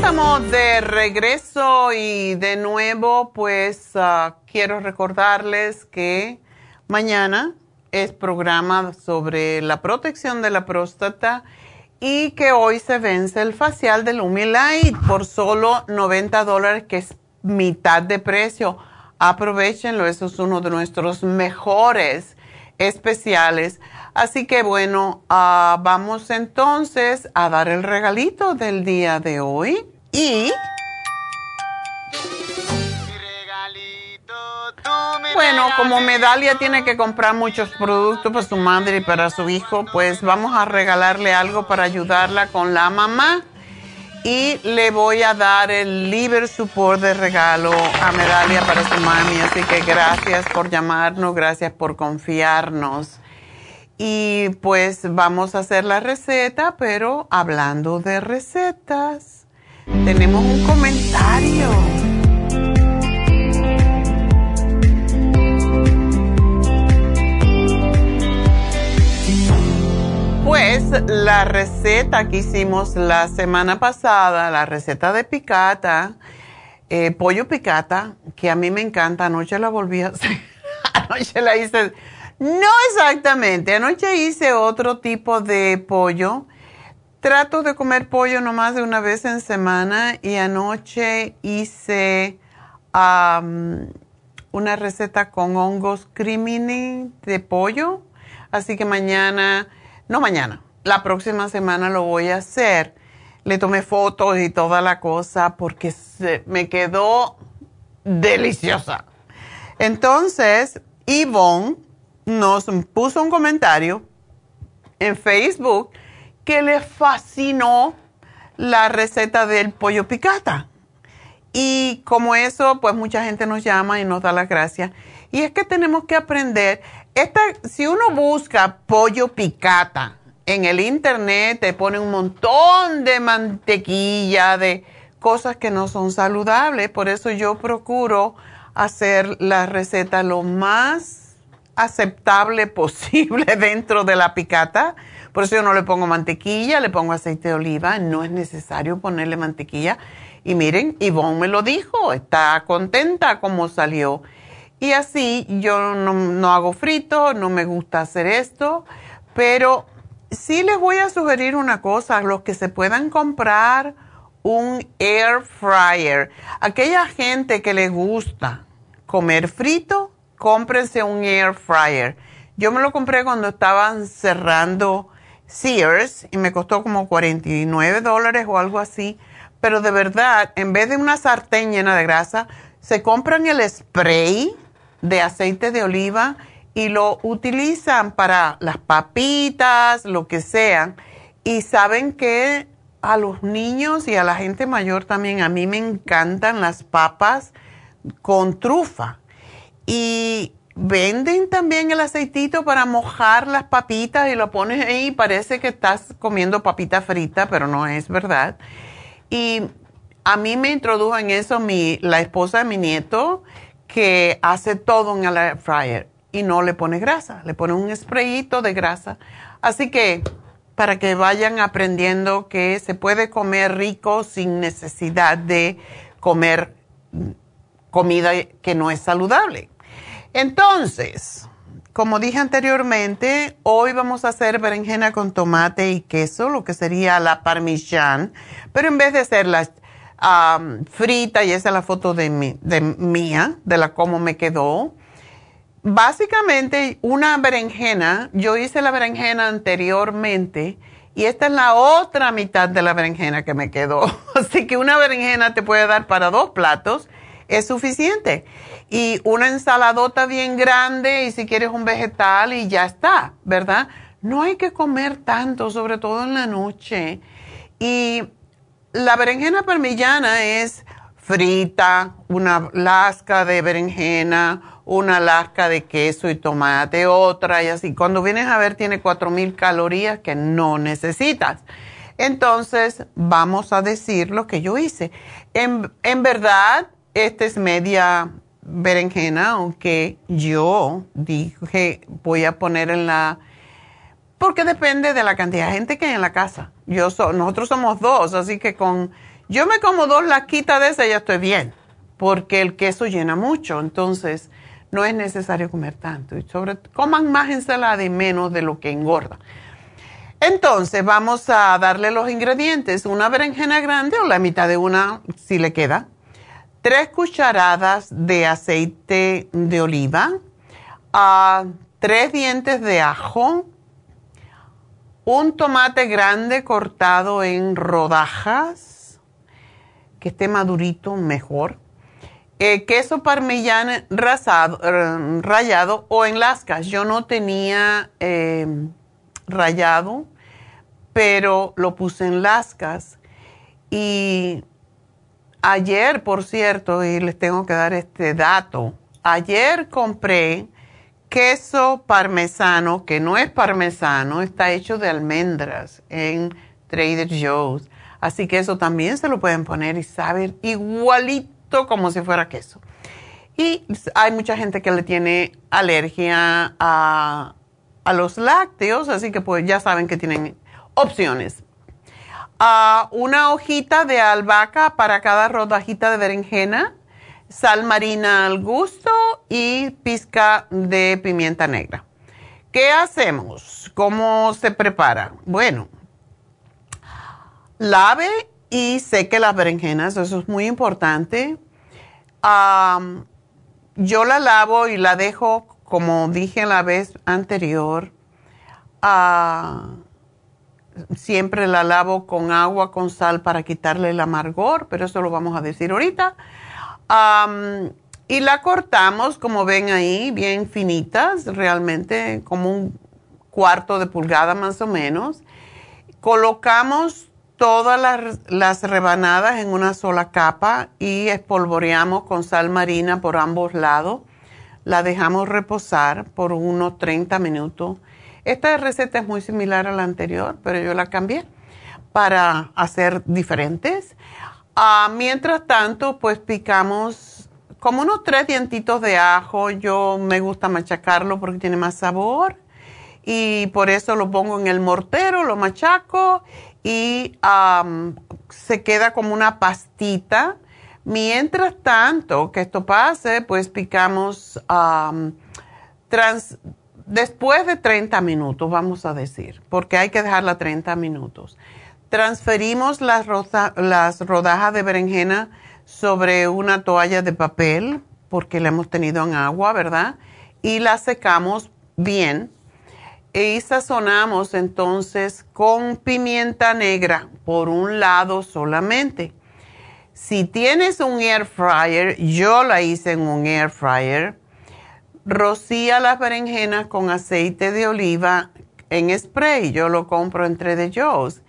Estamos de regreso y de nuevo, pues ah, quiero recordarles que mañana es programa sobre la protección de la próstata y que hoy se vence el facial del Lumilight por solo 90 dólares, que es mitad de precio. Aprovechenlo, eso es uno de nuestros mejores especiales. Así que bueno, ah, vamos entonces a dar el regalito del día de hoy y... Bueno, como Medalia tiene que comprar muchos productos para su madre y para su hijo, pues vamos a regalarle algo para ayudarla con la mamá. Y le voy a dar el Liver Support de regalo a Medalia para su mami. Así que gracias por llamarnos, gracias por confiarnos. Y pues vamos a hacer la receta, pero hablando de recetas, tenemos un comentario. Pues la receta que hicimos la semana pasada, la receta de picata, eh, pollo picata, que a mí me encanta, anoche la volví a anoche la hice no exactamente. Anoche hice otro tipo de pollo. Trato de comer pollo no más de una vez en semana y anoche hice una receta con hongos crimini de pollo. Así que mañana, no mañana, la próxima semana lo voy a hacer. Le tomé fotos y toda la cosa porque me quedó deliciosa. Entonces, Yvonne nos puso un comentario en Facebook que le fascinó la receta del pollo picata. Y como eso, pues mucha gente nos llama y nos da las gracias. Y es que tenemos que aprender, esta, si uno busca pollo picata en el internet, te pone un montón de mantequilla, de cosas que no son saludables. Por eso yo procuro hacer la receta lo más aceptable posible dentro de la picata. Por eso yo no le pongo mantequilla, le pongo aceite de oliva. No es necesario ponerle mantequilla. Y miren, Ivonne me lo dijo, está contenta como salió. Y así yo no, no hago frito, no me gusta hacer esto, pero sí les voy a sugerir una cosa, los que se puedan comprar un air fryer, aquella gente que le gusta comer frito, cómprense un air fryer. Yo me lo compré cuando estaban cerrando Sears y me costó como 49 dólares o algo así. Pero de verdad, en vez de una sartén llena de grasa, se compran el spray de aceite de oliva y lo utilizan para las papitas, lo que sea. Y saben que a los niños y a la gente mayor también, a mí me encantan las papas con trufa. Y venden también el aceitito para mojar las papitas y lo pones ahí parece que estás comiendo papita frita, pero no es verdad. Y a mí me introdujo en eso mi, la esposa de mi nieto que hace todo en el air fryer y no le pone grasa, le pone un sprayito de grasa. Así que para que vayan aprendiendo que se puede comer rico sin necesidad de comer comida que no es saludable. Entonces, como dije anteriormente, hoy vamos a hacer berenjena con tomate y queso, lo que sería la parmesán, pero en vez de hacerla frita, y esa es la foto de, de mía, de la cómo me quedó, básicamente una berenjena, yo hice la berenjena anteriormente y esta es la otra mitad de la berenjena que me quedó. Así que una berenjena te puede dar para dos platos, es suficiente. Y una ensaladota bien grande y si quieres un vegetal y ya está, ¿verdad? No hay que comer tanto, sobre todo en la noche. Y la berenjena parmillana es frita, una lasca de berenjena, una lasca de queso y tomate, otra y así. Cuando vienes a ver tiene 4.000 calorías que no necesitas. Entonces, vamos a decir lo que yo hice. En, en verdad, esta es media berenjena, aunque yo dije voy a poner en la... Porque depende de la cantidad de gente que hay en la casa. Yo nosotros somos dos, así que con... Yo me como dos lasquitas de esa y ya estoy bien, porque el queso llena mucho. Entonces, no es necesario comer tanto. Y sobre, coman más ensalada y menos de lo que engorda. Entonces vamos a darle los ingredientes. Una berenjena grande o la mitad de una si le queda. Tres cucharadas de aceite de oliva. Ah, tres dientes de ajo. Un tomate grande cortado en rodajas. Que esté madurito mejor eh, queso parmellano rasado, eh, rallado o en lascas. Yo no tenía eh, rallado, pero lo puse en lascas. Y ayer, por cierto, y les tengo que dar este dato, ayer compré queso parmesano, que no es parmesano, está hecho de almendras en Trader Joe's. Así que eso también se lo pueden poner y saber igualito como si fuera queso. Y hay mucha gente que le tiene alergia a, los lácteos, así que pues ya saben que tienen opciones. Una hojita de albahaca para cada rodajita de berenjena, sal marina al gusto y pizca de pimienta negra. ¿Qué hacemos? ¿Cómo se prepara? Bueno, lave y seque las berenjenas, eso es muy importante. yo la lavo y la dejo, como dije la vez anterior, siempre la lavo con agua, con sal para quitarle el amargor, pero eso lo vamos a decir ahorita. y la cortamos, como ven ahí, bien finitas, realmente como un cuarto de pulgada más o menos. Colocamos todas las, rebanadas en una sola capa y espolvoreamos con sal marina por ambos lados. La dejamos reposar por unos 30 minutos. Esta receta es muy similar a la anterior, pero yo la cambié para hacer diferentes. Ah, mientras tanto, pues picamos como unos tres dientitos de ajo. Yo me gusta machacarlo porque tiene más sabor y por eso lo pongo en el mortero, lo machaco y se queda como una pastita. Mientras tanto que esto pase, pues picamos después de 30 minutos, vamos a decir, porque hay que dejarla 30 minutos. Transferimos las, rodajas de berenjena sobre una toalla de papel, porque la hemos tenido en agua, ¿verdad? Y la secamos bien y sazonamos entonces con pimienta negra por un lado solamente. Si tienes un air fryer, yo la hice en un air fryer, rocía las berenjenas con aceite de oliva en spray, yo lo compro entre de Joe's,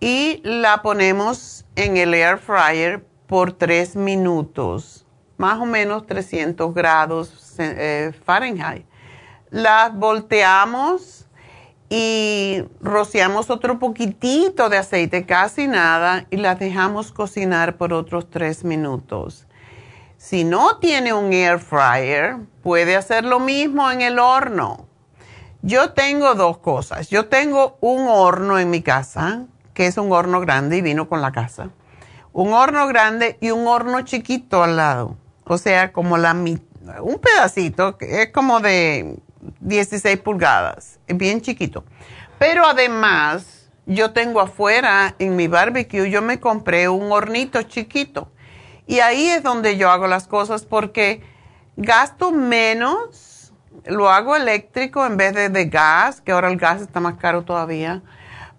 y la ponemos en el air fryer por tres minutos, más o menos 300 grados eh, Fahrenheit. Las volteamos y rociamos otro poquitito de aceite, casi nada, y las dejamos cocinar por otros tres minutos. Si no tiene un air fryer, puede hacer lo mismo en el horno. Yo tengo dos cosas. Yo tengo un horno en mi casa, que es un horno grande y vino con la casa. Un horno grande y un horno chiquito al lado. O sea, como la un pedacito, que es como de 16 pulgadas, es bien chiquito. Pero además, yo tengo afuera en mi barbecue, yo me compré un hornito chiquito. Y ahí es donde yo hago las cosas porque gasto menos, lo hago eléctrico en vez de, de gas, que ahora el gas está más caro todavía.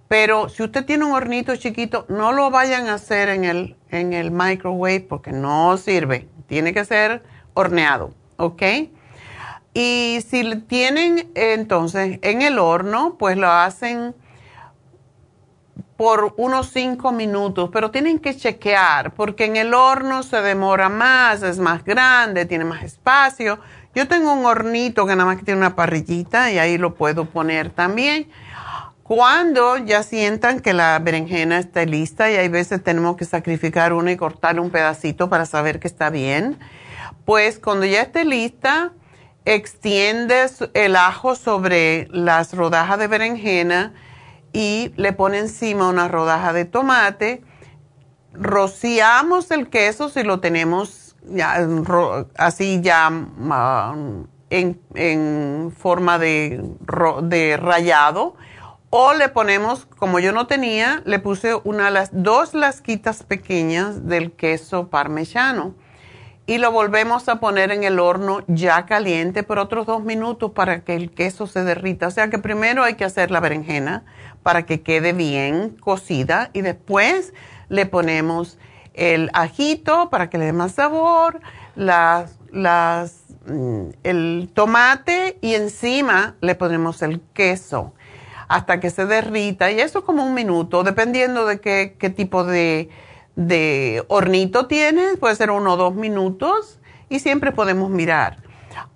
Pero si usted tiene un hornito chiquito, no lo vayan a hacer en el, en el microwave porque no sirve. Tiene que ser horneado, ¿ok? Y si tienen entonces en el horno, pues lo hacen por unos cinco minutos, pero tienen que chequear porque en el horno se demora más, es más grande, tiene más espacio. Yo tengo un hornito que nada más que tiene una parrillita y ahí lo puedo poner también. Cuando ya sientan que la berenjena está lista y hay veces tenemos que sacrificar una y cortarle un pedacito para saber que está bien, pues cuando ya esté lista, extiendes el ajo sobre las rodajas de berenjena y le pone encima una rodaja de tomate. Rociamos el queso si lo tenemos así ya mm, en, forma de, de rayado. O le ponemos, como yo no tenía, le puse una las dos lasquitas pequeñas del queso parmesano y lo volvemos a poner en el horno ya caliente por otros dos minutos para que el queso se derrita. O sea que primero hay que hacer la berenjena para que quede bien cocida y después le ponemos el ajito para que le dé más sabor, las, las, mm, el tomate y encima le ponemos el queso hasta que se derrita y eso como un minuto, dependiendo de qué, qué tipo de de hornito tienes, puede ser uno o dos minutos y siempre podemos mirar.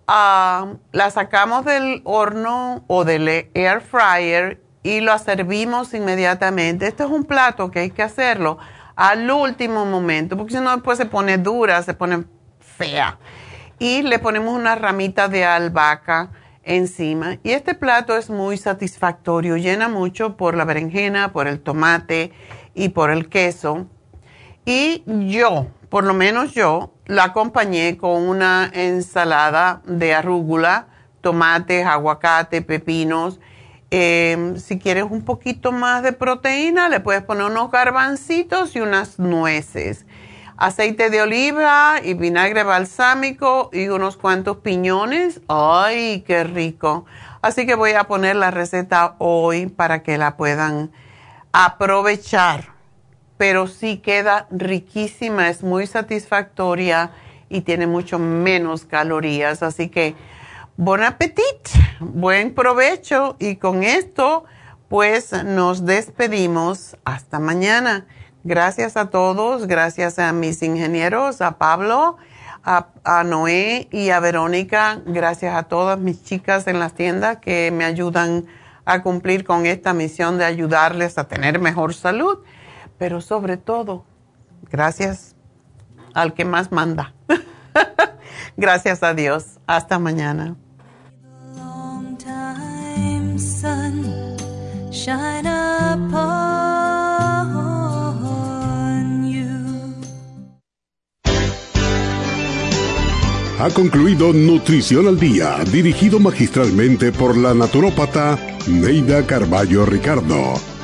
Ah, la sacamos del horno o del air fryer y lo servimos inmediatamente. Este es un plato que hay que hacerlo al último momento, porque si no después se pone dura, se pone fea. Y le ponemos una ramita de albahaca encima. Y este plato es muy satisfactorio, llena mucho por la berenjena, por el tomate y por el queso. Y yo, por lo menos yo, la acompañé con una ensalada de arúgula, tomates, aguacate, pepinos. Em, si quieres un poquito más de proteína, le puedes poner unos garbancitos y unas nueces. Aceite de oliva y vinagre balsámico y unos cuantos piñones. ¡Ay, qué rico! Así que voy a poner la receta hoy para que la puedan aprovechar pero sí queda riquísima, es muy satisfactoria y tiene mucho menos calorías. Así que, buen apetito, buen provecho. Y con esto pues nos despedimos. Hasta mañana. Gracias a todos, gracias a mis ingenieros, a Pablo, a, a, Noé y a Verónica, gracias a todas mis chicas en las tiendas que me ayudan a cumplir con esta misión de ayudarles a tener mejor salud pero sobre todo, gracias al que más manda. gracias a Dios. Hasta mañana. Ha concluido Nutrición al Día, dirigido magistralmente por la naturópata Neida Carballo Ricardo.